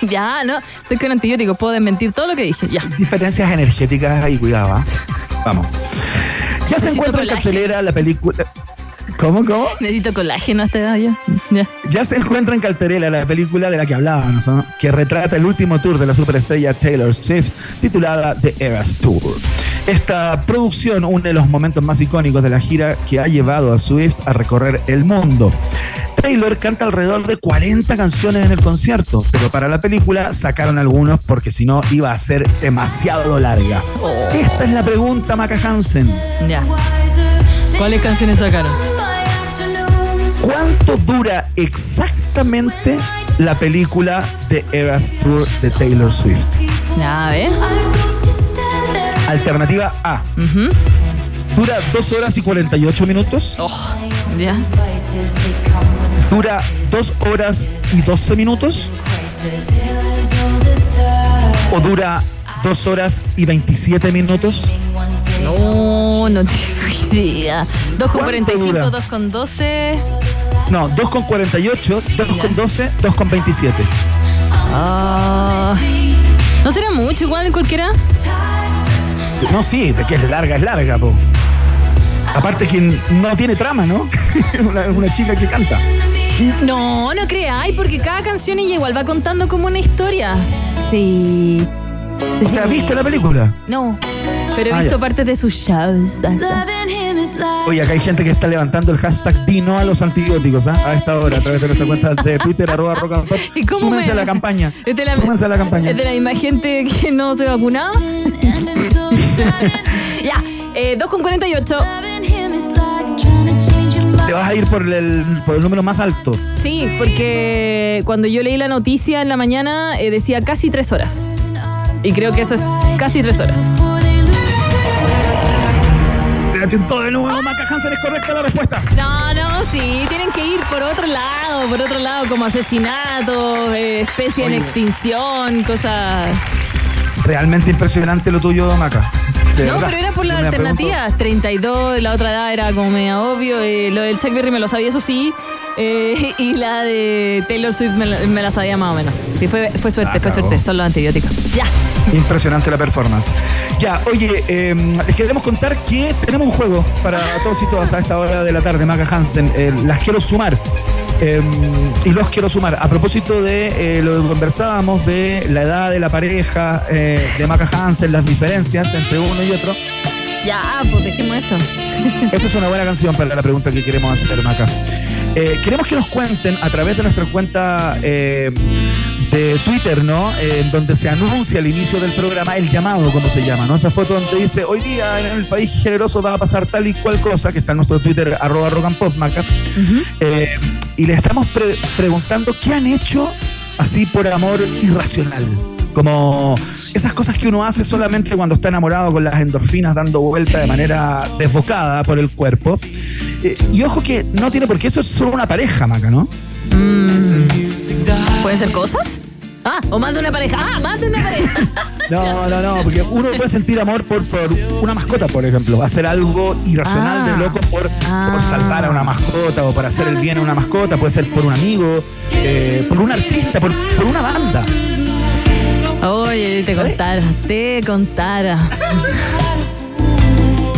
Ya, no, estoy con antibióticos, puedo desmentir todo lo que dije. Ya. Diferencias energéticas ahí, cuidado. ¿ah? Vamos. Ya se encuentra en cartelera la película. ¿Cómo, cómo? Necesito colágeno a esta edad ya. Ya. Ya se encuentra en cartelera la película de la que hablábamos, ¿no? que retrata el último tour de la superestrella Taylor Swift, titulada The Eras Tour. Esta producción une los momentos más icónicos de la gira que ha llevado a Swift a recorrer el mundo. Taylor canta alrededor de 40 canciones en el concierto, pero para la película sacaron algunos porque si no iba a ser demasiado larga. Esta es la pregunta, Maca Hansen. Ya. ¿Cuáles canciones sacaron? ¿Cuánto dura exactamente la película The Eras Tour de Taylor Swift? A ver. Alternativa A. Ujú. Dura 2 horas y 48 minutos. Oh, ya. Dura 2 horas y 12 minutos. O dura 2 horas y 27 minutos. No, no tengo idea. 2 con ¿Cuánto 45, dura? 2 con 12. No, 2 con 48, 2 con 12, 2 con 27. Ah. ¿No será mucho igual en cualquiera? No, sí, de que es larga, es larga, po. Aparte que no tiene trama, ¿no? una, una chica que canta. No, no creáis, porque cada canción ella igual va contando como una historia. Sí. O sea, ¿viste la película? No, pero he Ah, visto ya. partes de sus shows. Oye, acá hay gente que está levantando el hashtag Dino a los antibióticos, ¿ah? A esta hora, a través de nuestra cuenta de Twitter, arroba pop. ¿Y cómo Súmense me- a la campaña. ¿Es de la, Súmense a la campaña. ¿Es de la misma gente que no se vacunaba? ya, eh, 2 con 48. Te vas a ir por el, por el número más alto. Sí, porque cuando yo leí la noticia en la mañana eh, decía casi 3 horas. Y creo que eso es casi 3 horas. Intentó de nuevo. Maca Hansen es correcta la respuesta. No, no, sí, tienen que ir por otro lado, por otro lado, como asesinatos, eh, especie en Oye. extinción, cosas. Realmente impresionante lo tuyo, Maca. De No, verdad. pero era por las alternativas. 32, la otra edad era como media obvio. eh, lo del Chuck Berry me lo sabía, eso sí. eh, y la de Taylor Swift me la, me la sabía más o menos. Fue, fue suerte, Ah, fue suerte. Son los antibióticos. Ya. Impresionante la performance. Ya, oye, eh, les queremos contar que tenemos un juego para todos y todas a esta hora de la tarde, Maca Hansen. Las quiero sumar. Eh, y los quiero sumar. A propósito de eh, lo que conversábamos de la edad de la pareja, eh, de Maca Hansen, las diferencias entre uno y otro. Ya, pues dejemos eso. Esta es una buena canción para la pregunta que queremos hacer, Maca. Eh, queremos que nos cuenten a través de nuestra cuenta eh, de Twitter, ¿no? Eh, en donde se anuncia al inicio del programa el llamado, como se llama, ¿no? Esa foto donde dice, hoy día en el país generoso va a pasar tal y cual cosa, que está en nuestro Twitter, arroba rock and pop, Maca. Eh, y le estamos pre- preguntando qué han hecho así por amor irracional. Como esas cosas que uno hace solamente cuando está enamorado con las endorfinas dando vuelta de manera desbocada por el cuerpo. Eh, y ojo que no tiene por qué eso es solo una pareja, Maca, ¿no? ¿Pueden ser cosas? Ah, o más de una pareja. Ah, más de una pareja. No, no, no, porque uno puede sentir amor por, por una mascota, por ejemplo. Hacer algo irracional Ah. de loco por, Ah. por salvar a una mascota o por hacer el bien a una mascota. Puede ser por un amigo, eh, por un artista, por, por una banda. Oye, te contara, te contara.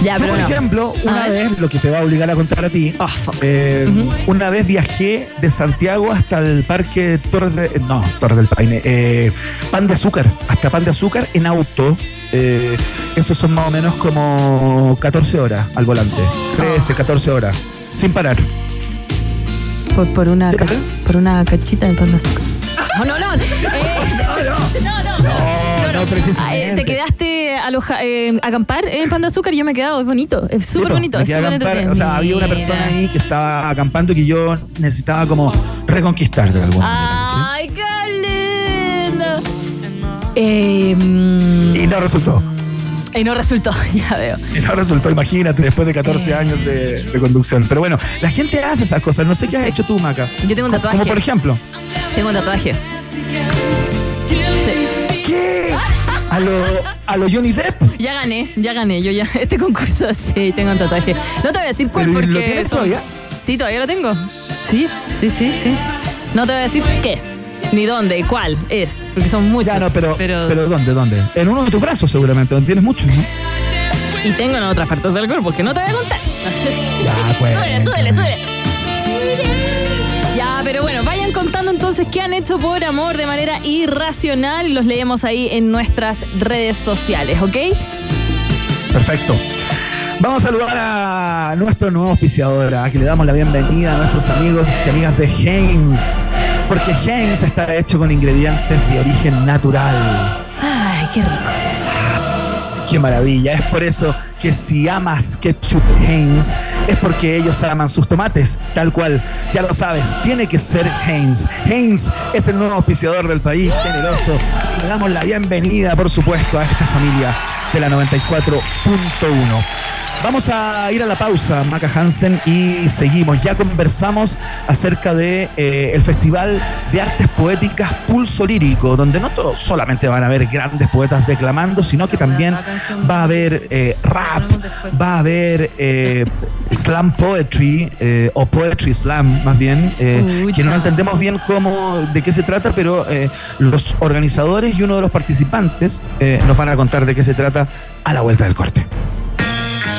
Ya, Yo, pero por no. ejemplo, una vez, lo que te va a obligar a contar a ti, Ah, eh, una vez viajé de Santiago hasta el parque Torres de, no, Torres del Paine, eh, Pan de Azúcar, hasta Pan de Azúcar en auto. Eh, esos son más o menos como 14 horas al volante, 13, 14 horas, sin parar. Por, por una, por una cachita de pan de azúcar. No, no, no. eh, no, no. Precisamente. Ah, eh, te quedaste aloja, eh, a acampar en pan de azúcar y yo me he quedado. Es bonito. Es súper bonito. Es a acampar, o sea, había una persona ahí que estaba acampando y que yo necesitaba como reconquistar de alguna manera. Ay, qué lindo. Eh, ¿sí? Y no resultó. y no resultó, ya veo. Y no resultó, imagínate, después de 14 Eh. años de, de conducción. Pero bueno, la gente hace esas cosas. No sé qué has Sí. hecho tú, Maca. Yo tengo un tatuaje. Como por ejemplo. Tengo un tatuaje. Sí. ¿Qué? A lo, a lo Johnny Depp. Ya gané, ya gané. Yo ya, este concurso sí, tengo un tatuaje. No te voy a decir cuál ¿Pero y lo porque. tienes son- todavía? Sí, todavía lo tengo. Sí, sí, sí, sí. No te voy a decir qué, ni dónde, cuál es, porque son muchos. Ya no, pero, pero, ¿dónde? ¿Dónde? En uno de tus brazos, seguramente, donde tienes muchos, ¿no? Y tengo en otras partes del cuerpo que no te voy a contar. Ya, pues. Súbele, súbele, súbele. Pero bueno, vayan contando entonces qué han hecho por amor de manera irracional y los leemos ahí en nuestras redes sociales, ¿ok? Perfecto. Vamos a saludar a nuestro nuevo auspiciador, a que le damos la bienvenida a nuestros amigos y amigas de Heinz. Porque Heinz está hecho con ingredientes de origen natural. Ay, qué rico. Qué maravilla. Es por eso que si amas ketchup Heinz, es porque ellos aman sus tomates. Tal cual. Ya lo sabes, tiene que ser Heinz. Heinz es el nuevo auspiciador del país, generoso. Le damos la bienvenida, por supuesto, a esta familia de la 94.1. Vamos a ir a la pausa, Maca Hansen, y seguimos. Ya conversamos acerca de eh, el Festival de Artes Poéticas Pulso Lírico, donde no solamente van a haber grandes poetas declamando, sino que también va a haber eh, rap, va a haber eh, slam poetry eh, o poetry slam, más bien, eh, que no entendemos bien cómo, de qué se trata, pero eh, los organizadores y uno de los participantes eh, nos van a contar de qué se trata a la vuelta del corte.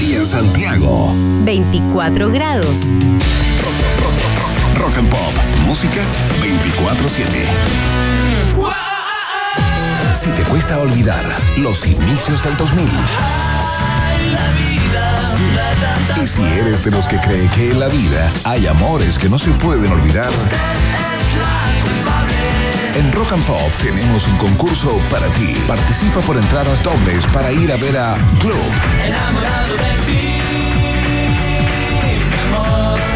y en Santiago. 24 grados. Rock and Pop. Música 24-7. Si te cuesta olvidar los inicios del 2000. Y Si eres de los que cree que en la vida hay amores que no se pueden olvidar, en Rock and Pop tenemos un concurso para ti. Participa por entradas dobles para ir a ver a Globe.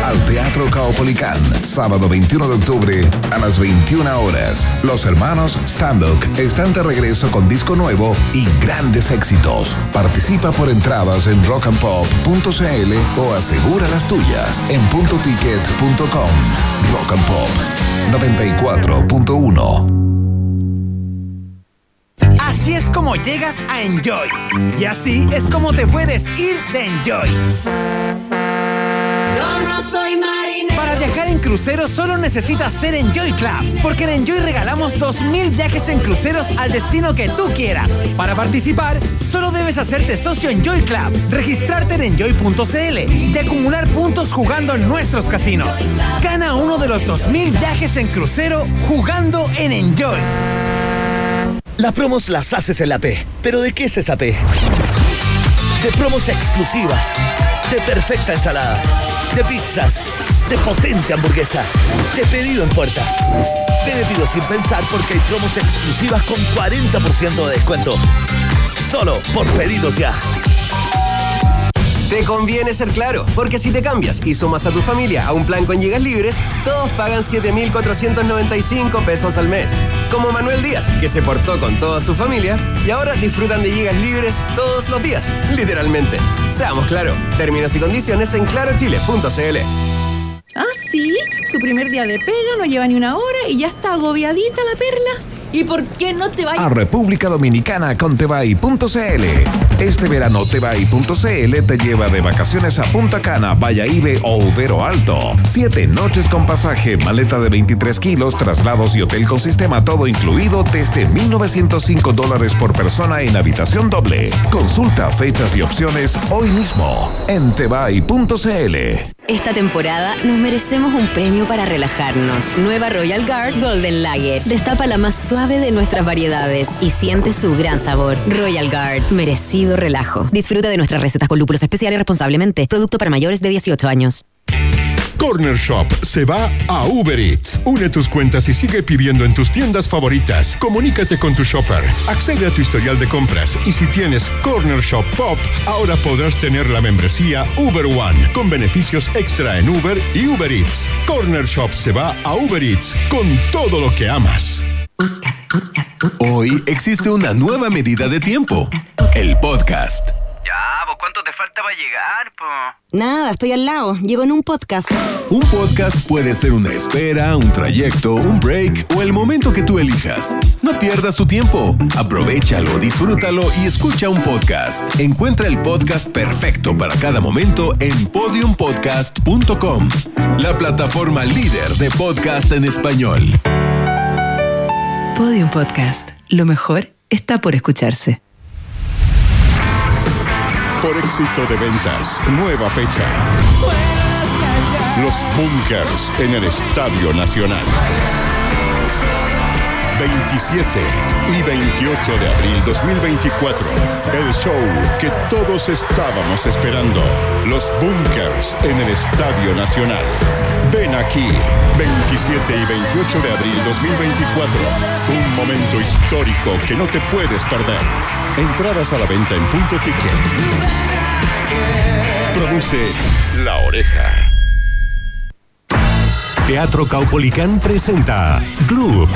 Al Teatro Caupolicán, sábado 21 de octubre a las 21 horas. Los hermanos Stambuk están de regreso con disco nuevo y grandes éxitos. Participa por entradas en rockandpop.cl o asegura las tuyas en puntoticket.com. Rock and Pop 94.1 Así es como llegas a Enjoy. Y así es como te puedes ir de Enjoy. Para viajar en crucero solo necesitas ser Enjoy Club, porque en Enjoy regalamos 2.000 viajes en cruceros al destino que tú quieras. Para participar, solo debes hacerte socio Enjoy Club, registrarte en enjoy.cl y acumular puntos jugando en nuestros casinos. Gana uno de los 2.000 viajes en crucero jugando en Enjoy. Las promos las haces en la P. ¿Pero de qué es esa P? De promos exclusivas, de perfecta ensalada, de pizzas, de potente hamburguesa, de pedido en puerta. Te pido sin pensar porque hay promos exclusivas con 40% de descuento. Solo por pedidos ya. Te conviene ser claro, porque si te cambias y sumas a tu familia a un plan con gigas libres, todos pagan 7.495 pesos al mes. Como Manuel Díaz, que se portó con toda su familia y ahora disfrutan de gigas libres todos los días, literalmente. Seamos claro, términos y condiciones en clarochile.cl. Ah, sí, su primer día de pega no lleva ni una hora y ya está agobiadita la perla. ¿Y por qué no te a vayas? República Dominicana con Tebay.cl. Este verano Tebay.cl te lleva de vacaciones a Punta Cana, Valladolid o Ubero Alto. Siete noches con pasaje, maleta de 23 kilos, traslados y hotel con sistema todo incluido desde 1.905 dólares por persona en habitación doble. Consulta fechas y opciones hoy mismo en Tebay.cl. Esta temporada nos merecemos un premio para relajarnos. Nueva Royal Guard Golden Lager. Destapa la más suave de nuestras variedades y siente su gran sabor. Royal Guard, merecido relajo. Disfruta de nuestras recetas con lúpulos especiales responsablemente. Producto para mayores de 18 años. Corner Shop se va a Uber Eats. Une tus cuentas y sigue pidiendo en tus tiendas favoritas. Comunícate con tu shopper. Accede a tu historial de compras y si tienes Corner Shop Pop, ahora podrás tener la membresía Uber One con beneficios extra en Uber y Uber Eats. Corner Shop se va a Uber Eats con todo lo que amas. Hoy existe una nueva medida de tiempo. El podcast. Ya, pues ¿cuánto te falta para llegar, po? Nada, estoy al lado. Llego en un podcast. Un podcast puede ser una espera, un trayecto, un break o el momento que tú elijas. No pierdas tu tiempo. Aprovechalo, disfrútalo y escucha un podcast. Encuentra el podcast perfecto para cada momento en podiumpodcast.com, la plataforma líder de podcast en español. Podium Podcast. Lo mejor está por escucharse. Por éxito de ventas, nueva fecha. Los Bunkers en el Estadio Nacional. 27 y 28 de abril 2024. El show que todos estábamos esperando. Los Bunkers en el Estadio Nacional. Ven aquí, 27 y 28 de abril 2024. Un momento histórico que no te puedes perder. Entradas a la venta en punto ticket. Produce La Oreja. Teatro Caupolicán presenta Club.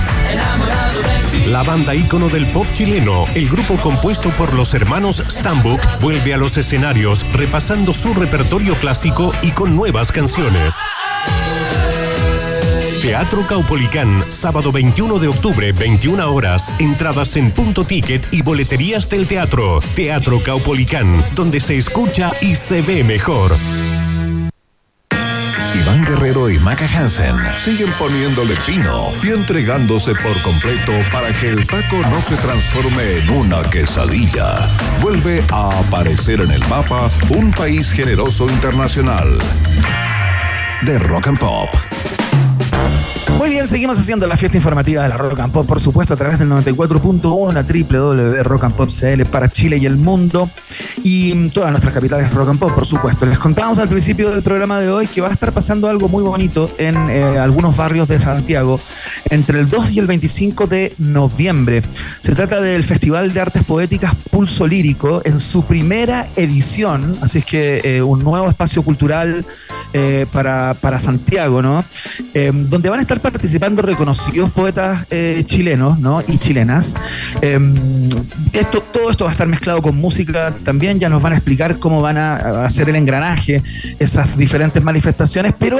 La banda ícono del pop chileno, el grupo compuesto por los hermanos Stambuk, vuelve a los escenarios repasando su repertorio clásico y con nuevas canciones. Teatro Caupolicán, sábado 21 de octubre, 21 horas. Entradas en punto ticket y boleterías del teatro. Teatro Caupolicán, donde se escucha y se ve mejor. Iván Guerrero y Maca Hansen siguen poniéndole pino y entregándose por completo para que el taco no se transforme en una quesadilla. Vuelve a aparecer en el mapa un país generoso internacional de rock and pop. Muy bien, seguimos haciendo la fiesta informativa de la Rock and Pop, por supuesto, a través del 94.1, la www.rockandpopcl para Chile y el mundo y todas nuestras capitales Rock and Pop, por supuesto. Les contamos al principio del programa de hoy que va a estar pasando algo muy bonito en eh, algunos barrios de Santiago entre el 2 y el 25 de noviembre. Se trata del Festival de Artes Poéticas Pulso Lírico en su primera edición, así es que eh, un nuevo espacio cultural eh, para, para Santiago, ¿no? Donde van a estar participando reconocidos poetas eh, chilenos ¿no? y chilenas. Eh, esto, todo esto va a estar mezclado con música también, ya nos van a explicar cómo van a, hacer el engranaje, esas diferentes manifestaciones, pero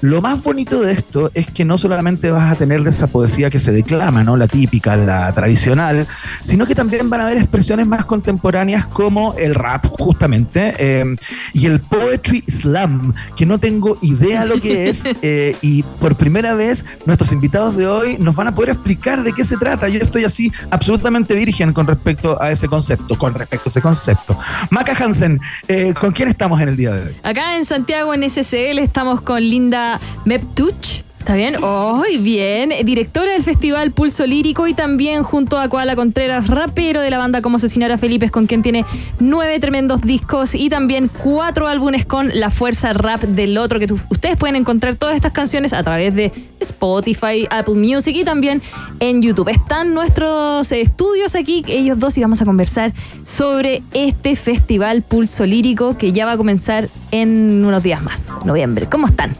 lo más bonito de esto es que no solamente vas a tener de esa poesía que se declama, ¿no? La típica, la tradicional, sino que también van a haber expresiones más contemporáneas como el rap, justamente, eh, y el poetry slam, que no tengo idea lo que es, eh, y por primera vez nuestros invitados de hoy nos van a poder explicar de qué se trata. Yo estoy así absolutamente virgen con respecto a ese concepto, con respecto a ese concepto. Maca Hansen, eh, ¿con quién estamos en el día de hoy? Acá en Santiago, en SCL, estamos con Linda Meptuch. ¿Está bien? Hoy bien. Directora del Festival Pulso Lírico y también junto a Koala Contreras, rapero de la banda Como Asesinar a Felipe, con quien tiene nueve tremendos discos y también cuatro álbumes con la fuerza rap del otro, que ustedes pueden encontrar todas estas canciones a través de Spotify, Apple Music y también en YouTube. Están nuestros estudios aquí, ellos dos, y vamos a conversar sobre este Festival Pulso Lírico que ya va a comenzar en unos días más, noviembre. ¿Cómo están?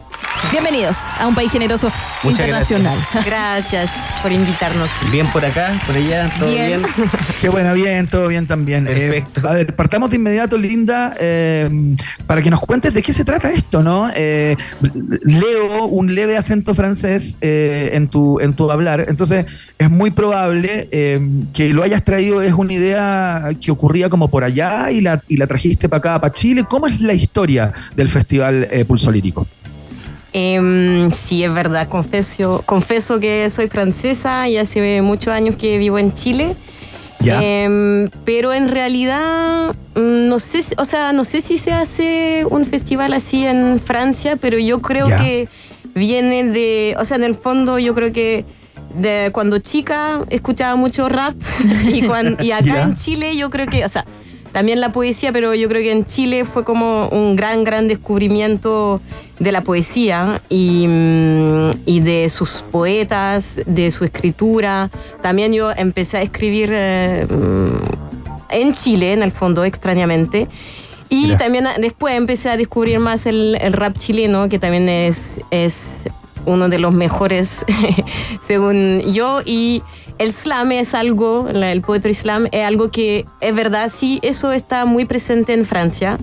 Bienvenidos a un país generoso Muchas internacional. Gracias por invitarnos. Bien por acá, por allá, todo Bien. bien. Qué bueno, bien, todo bien también. Perfecto. a ver, partamos de inmediato, Linda, eh, para que nos cuentes de qué se trata esto, ¿no? Eh, leo un leve acento francés eh, en, tu, en tu hablar, entonces es muy probable eh, que lo hayas traído, es una idea que ocurría como por allá y la, y la trajiste para acá, para Chile. ¿Cómo es la historia del Festival eh, Pulso Lírico? Em, sí, es verdad, confeso, confeso que soy francesa y hace muchos años que vivo en Chile. Em, pero en realidad mm, no sé, si- o sea, no sé si se hace un festival así en Francia, pero yo creo que viene de, o sea, en el fondo yo creo que de cuando chica escuchaba mucho rap y, acá en Chile yo creo que, o sea, también la poesía, pero yo creo que en Chile fue como un gran, gran descubrimiento de la poesía y, mm, y de sus poetas, de su escritura. También yo empecé a escribir eh, mm, en Chile, en el fondo, extrañamente. Y Mira. también después empecé a descubrir más el, el rap chileno, que también es, es uno de los mejores, según yo. Y el slam es algo, el poetry slam es algo que es verdad, sí, eso está muy presente en Francia,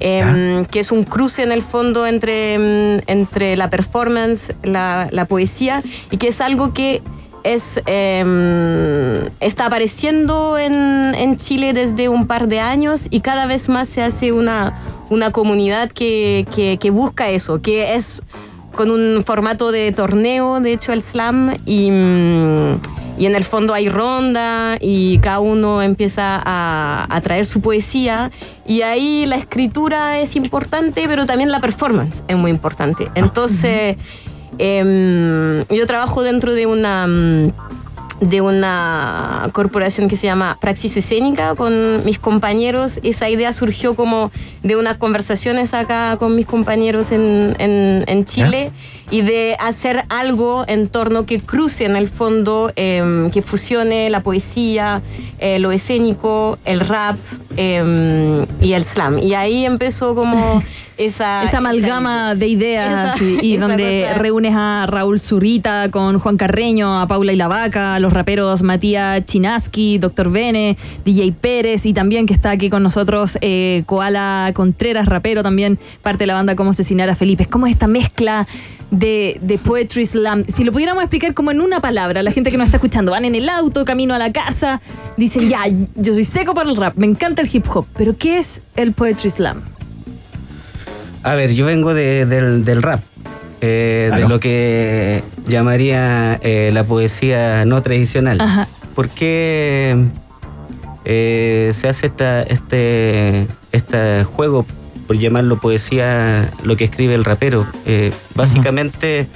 em, que es un cruce en el fondo entre, em, entre la performance, la, la poesía, y que es algo que es, em, está apareciendo en, en Chile desde un par de años y cada vez más se hace una, una comunidad que, que- que busca eso, que es con un formato de torneo, de hecho, el slam, y, mm, y en el fondo hay ronda y cada uno empieza a, a traer su poesía y ahí la escritura es importante, pero también la performance es muy importante. Entonces, em, yo trabajo dentro de una... de una corporación que se llama Praxis Escénica con mis compañeros. Esa idea surgió como de unas conversaciones acá con mis compañeros en, en- en Chile y de hacer algo en torno que cruce en el fondo, em, que fusione la poesía, eh, lo escénico, el rap em, y el slam. Y ahí empezó como esa... Esta amalgama de ideas esa- y donde cosa. reúnes a Raúl Zurita con Juan Carreño, a Paula y la Vaca, a los raperos Matías Chinaski, Doctor Bene, DJ Pérez y también que está aquí con nosotros eh, Koala Contreras, rapero también, parte de la banda Cómo asesinar a Felipe. Es como esta mezcla de, de poetry slam. Si lo pudiéramos explicar como en una palabra, la gente que nos está escuchando, van en el auto, camino a la casa, dicen, ya, yo soy seco para el rap, me encanta el hip hop, pero ¿qué es el poetry slam? A ver, yo vengo de- del, del rap, eh, de lo que llamaría eh, la poesía no tradicional. Ajá. ¿Por qué eh, se hace esta, este, este juego, por llamarlo poesía, lo que escribe el rapero? Eh, básicamente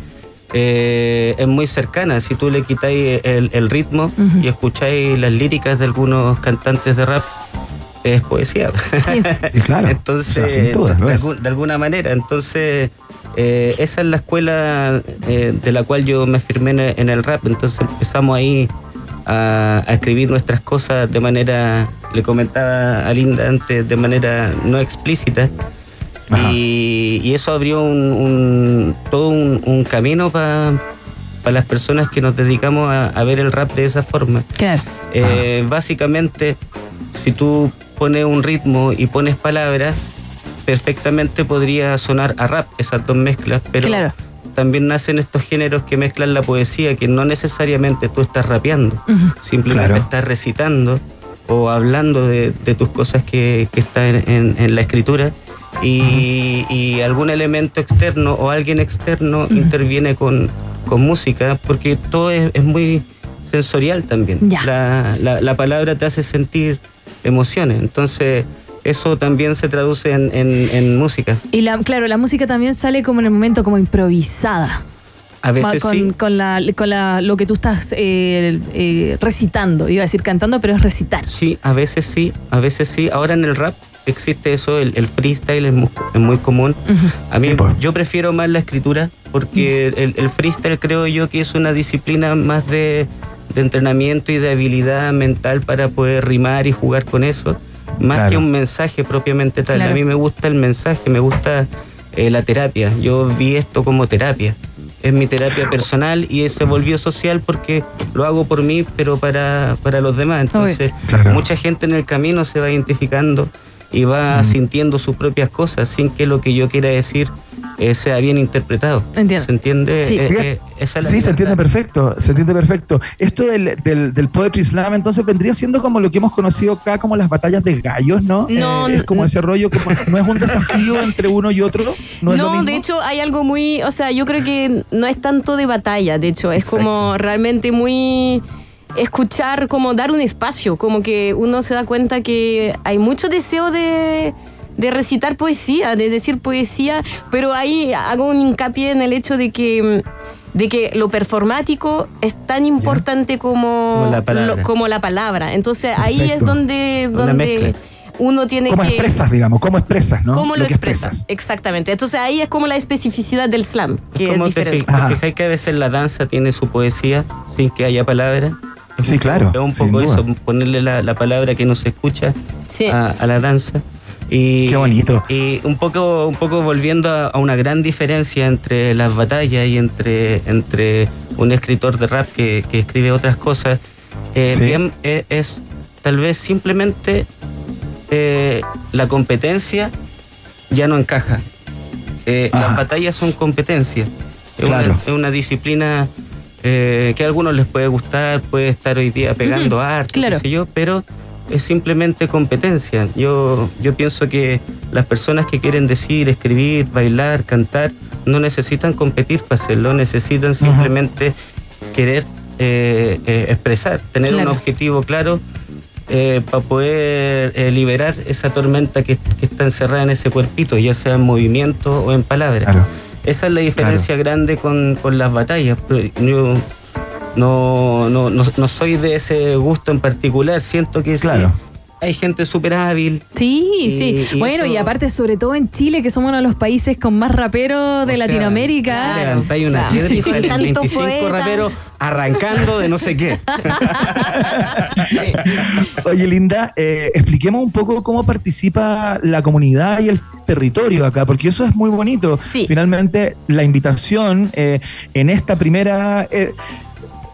eh, es muy cercana. Si tú le quitáis el, el ritmo y escucháis las líricas de algunos cantantes de rap, es poesía. Y claro. Entonces, o sea, sin duda, de, de alguna manera. Entonces, eh, esa es la escuela eh, de la cual yo me firmé en el, en el rap. Entonces empezamos ahí a, a escribir nuestras cosas de manera, le comentaba a Linda antes, de manera no explícita. Y, y eso abrió un, un- todo un, un camino para las personas que nos dedicamos a, a ver el rap de esa forma. Claro. Eh, Básicamente, si tú pones un ritmo y pones palabras, perfectamente podría sonar a rap esas dos mezclas, pero Claro. también nacen estos géneros que mezclan la poesía, que no necesariamente tú estás rapeando, Ujú. simplemente Claro. estás recitando o hablando de, de tus cosas que, que están en, en- en la escritura. Y, y algún elemento externo o alguien externo interviene con, con música, porque todo es, es muy sensorial también. La, la- la palabra te hace sentir emociones, entonces eso también se traduce en, en- en música. Y la, claro, la música también sale como en el momento como improvisada. A veces con, sí. con, la, con la, lo que tú estás eh, eh, recitando. Iba a decir cantando, pero es recitar. Sí, a veces sí, a veces sí. Ahora en el rap existe eso, el, el freestyle es muy, es muy común. A mí yo prefiero más la escritura porque el, el freestyle creo yo que es una disciplina más de, de entrenamiento y de habilidad mental para poder rimar y jugar con eso, más Claro. que un mensaje propiamente tal. Claro. A mí me gusta el mensaje, me gusta eh, la terapia. Yo vi esto como terapia. Es mi terapia personal y se volvió social porque lo hago por mí, pero para, para los demás. Entonces, Claro. mucha gente en el camino se va identificando y va sintiendo sus propias cosas sin que lo que yo quiera decir eh, sea bien interpretado. Entiendo. ¿Se entiende? Sí. Eh, eh, esa es la Sí, se entiende perfecto, se entiende perfecto. Esto del, del, del Poetry Slam entonces vendría siendo como lo que hemos conocido acá como las batallas de gallos, ¿no? No, Eh, es como ese rollo, como, no es un desafío entre uno y otro. No, es lo No, mismo? de hecho hay algo muy, o sea, yo creo que no es tanto de batalla, de hecho, es como realmente muy escuchar, como dar un espacio, como que uno se da cuenta que hay mucho deseo de, de recitar poesía, de decir poesía, pero ahí hago un hincapié en el hecho de que de que lo performático es tan importante como, Como la palabra. lo- como la palabra. Entonces ahí es donde, donde uno tiene ¿Cómo que... expresas, digamos? ¿Cómo expresas, no? ¿Cómo lo, que expresas? Exactamente. Entonces ahí es como la especificidad del slam, que es, ¿Cómo te, diferente. te fijáis que a veces la danza tiene su poesía sin que haya palabras? Sí, claro. Es un poco eso, ponerle la, la palabra que no se escucha Sí. a, a la danza. Y, Qué bonito. Y un poco, un poco volviendo a, a una gran diferencia entre las batallas y entre, entre un escritor de rap que, que escribe otras cosas, eh, Sí. bien, eh, es tal vez simplemente eh, la competencia ya no encaja. Eh, las batallas son competencia. Es, Claro. una, es una disciplina eh, que a algunos les puede gustar, puede estar hoy día pegando arte, claro. qué sé yo, pero es simplemente competencia. Yo, yo pienso que las personas que quieren decir, escribir, bailar, cantar, no necesitan competir para hacerlo, necesitan simplemente querer eh, eh, expresar, tener Claro. un objetivo claro para poder eh, liberar esa tormenta que, que está encerrada en ese cuerpito, ya sea en movimiento o en palabras. Esa es la diferencia grande con, con las batallas. Yo no, no, no, no soy de ese gusto en particular, siento que sí, Claro. Hay gente súper hábil. Sí, Y- sí. y bueno, eso- y aparte, sobre todo en Chile, que somos uno de los países con más raperos de O sea, Latinoamérica. Levantáis una Claro. piedra y salen tantos 25 poetas. raperos arrancando de no sé qué. Oye, Linda, eh, expliquemos un poco cómo participa la comunidad y el territorio acá, porque eso es muy bonito. Finalmente, la invitación eh, en esta primera eh,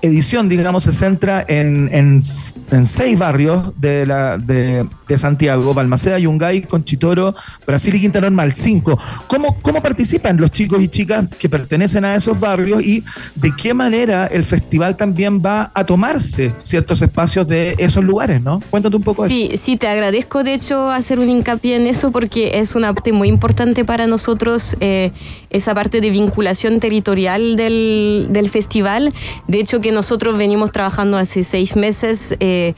edición, digamos, se centra en, en- en seis barrios de, la, de, de Santiago, Balmaceda, Yungay, Conchitoro, Brasil y Quinta Normal, cinco. ¿Cómo, ¿Cómo participan los chicos y chicas que pertenecen a esos barrios y de qué manera el festival también va a tomarse ciertos espacios de esos lugares, ¿no? Cuéntate un poco eso. Sí, sí, te agradezco de hecho hacer un hincapié en eso porque es una parte muy importante para nosotros, eh, esa parte de vinculación territorial del, del festival. De hecho, que nosotros venimos trabajando hace seis meses. eh,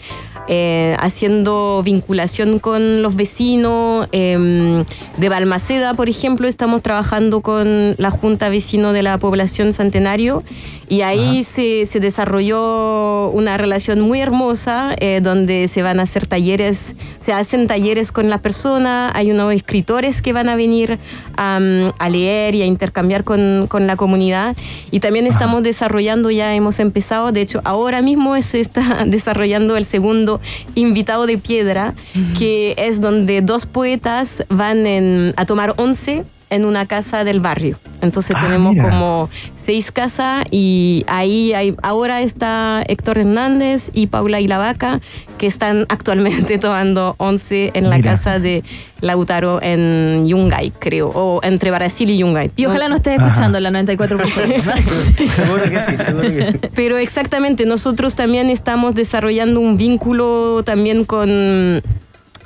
eh, haciendo vinculación con los vecinos. em, de Balmaceda, por ejemplo, estamos trabajando con la Junta Vecino de la Población Centenario y ahí se, se desarrolló una relación muy hermosa eh, donde se van a hacer talleres, se hacen talleres con la persona, hay unos escritores que van a venir a leer y a intercambiar con, con la comunidad y también estamos desarrollando, ya hemos empezado, de hecho ahora mismo se está desarrollando el segundo invitado de piedra, que es donde dos poetas van en- a tomar once en una casa del barrio. Entonces Ah, tenemos mira. como seis casas y ahí hay, ahora está Héctor Hernández y Paula Ilavaca que están actualmente tomando once en la Mira. casa de Lautaro en Yungay, creo, o entre Brasil y Yungay. Y ojalá no estés escuchando la 94.1. Seguro que sí, seguro que sí. Pero exactamente, nosotros también estamos desarrollando un vínculo también con...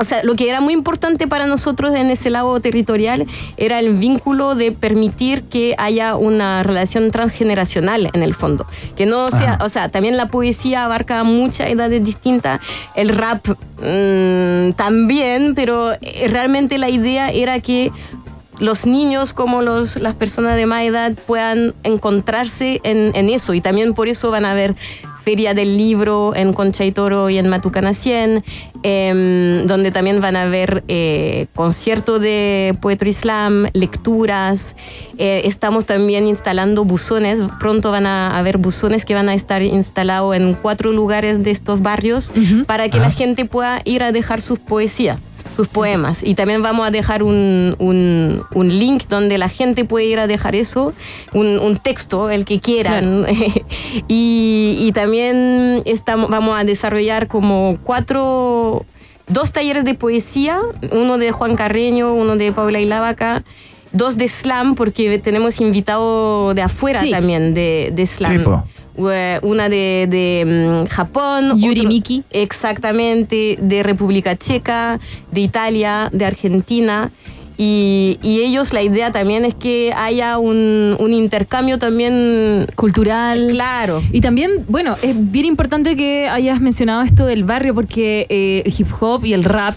O sea, lo que era muy importante para nosotros en ese lado territorial era el vínculo de permitir que haya una relación transgeneracional en el fondo. Que no sea, o sea, también la poesía abarca muchas edades distintas, el rap mm, también, pero eh, realmente la idea era que los niños como los, las personas de más edad puedan encontrarse en, en eso y también por eso van a ver Feria del Libro en Concha y Toro y en Matucanacien, em, donde también van a ver eh, concierto de Poetry Islam, lecturas. Eh, estamos también instalando buzones, pronto van a haber buzones que van a estar instalados en cuatro lugares de estos barrios para que la gente pueda ir a dejar sus poesías sus poemas. Y también vamos a dejar un, un- un link donde la gente puede ir a dejar eso, un, un texto, el que quieran. y, y también estamos, vamos a desarrollar como cuatro, dos talleres de poesía, uno de Juan Carreño, uno de Paula Ilavaca. Dos de slam, porque tenemos invitado de afuera Sí. también de, de slam. Sí, una de, de, mm, Japón. Yuri Miki. Exactamente, de República Checa, de Italia, de Argentina. Y, y ellos, la idea también es que haya un, un intercambio también cultural. Claro. Y también, bueno, es bien importante que hayas mencionado esto del barrio porque eh, el hip hop y el rap,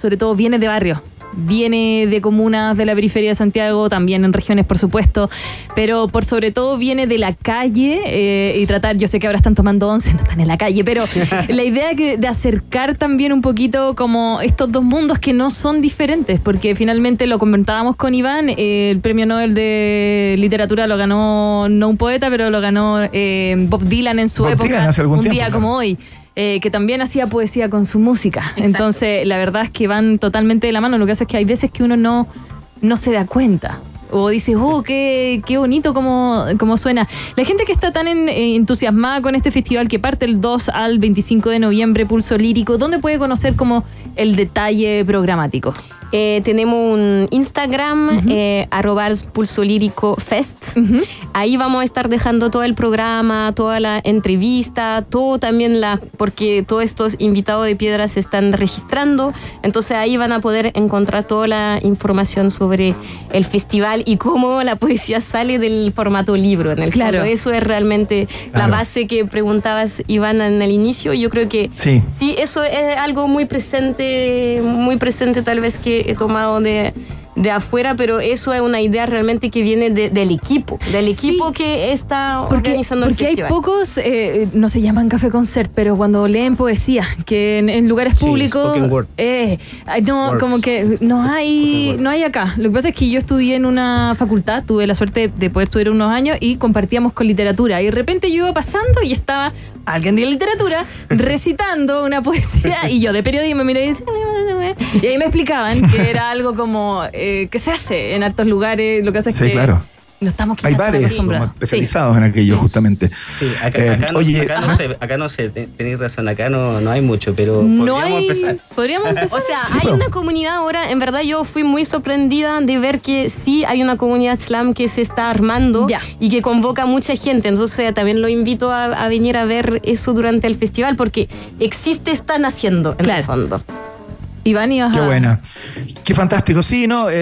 sobre todo, viene de barrio. Viene de comunas de la periferia de Santiago, también en regiones, por supuesto, pero por sobre todo viene de la calle eh, y tratar, yo sé que ahora están tomando once, no están en la calle, pero la idea que, de acercar también un poquito como estos dos mundos que no son diferentes, porque finalmente lo comentábamos con Iván, eh, el premio Nobel de literatura lo ganó no un poeta, pero lo ganó eh, Bob Dylan en su Bob época, Dylan un tiempo, día claro. como hoy. Eh, que también hacía poesía con su música. Entonces, la verdad es que van totalmente de la mano. Lo que hace es que hay veces que uno no, no se da cuenta. O dice, oh, qué, qué bonito como, como suena. La gente que está tan en- eh, entusiasmada con este festival que parte el 2 al 25 de noviembre, Pulso Lírico, ¿dónde puede conocer como el detalle programático? Eh, tenemos un Instagram, eh, arroba el Pulso Lírico Fest. Ahí vamos a estar dejando todo el programa, toda la entrevista, todo también la, porque todos estos invitados de piedra se están registrando. Entonces ahí van a poder encontrar toda la información sobre el festival y cómo la poesía sale del formato libro. En el Claro. fondo. eso es realmente la base que preguntabas, Iván, en el inicio. Yo creo que Sí. Sí, eso es algo muy presente, muy presente tal vez que he tomado de, de afuera, pero eso es una idea realmente que viene de- del equipo, del equipo que está Porque, organizando porque el hay festival. pocos, eh, no se llaman café concert, pero cuando leen poesía, que en, en lugares Sí, públicos, eh, no, Words. como que no hay, no hay acá. Lo que pasa es que yo estudié en una facultad, tuve la suerte de poder estudiar unos años y compartíamos con literatura. Y de repente yo iba pasando y estaba alguien de literatura recitando una poesía y yo de periodismo miré y decía, y ahí me explicaban que era algo como eh, que se hace en hartos lugares. Lo que pasa es Sí, que claro. no estamos Hay quizás tan bares como acostumbrados. Sí. especializados en aquello, justamente. Sí, acá, Eh, acá no, oye, acá no sé, acá no sé, te- tenéis razón, acá no, no hay mucho, pero No podríamos hay. empezar. Podríamos empezar. O sea, Sí, hay po. una comunidad ahora, en verdad yo fui muy sorprendida de ver que sí hay una comunidad slam que se está armando y que convoca mucha gente. Entonces también lo invito a, a venir a ver eso durante el festival porque existe, están haciendo en el fondo. Iván, ibas Qué a- buena. Qué fantástico. Sí, no, eh,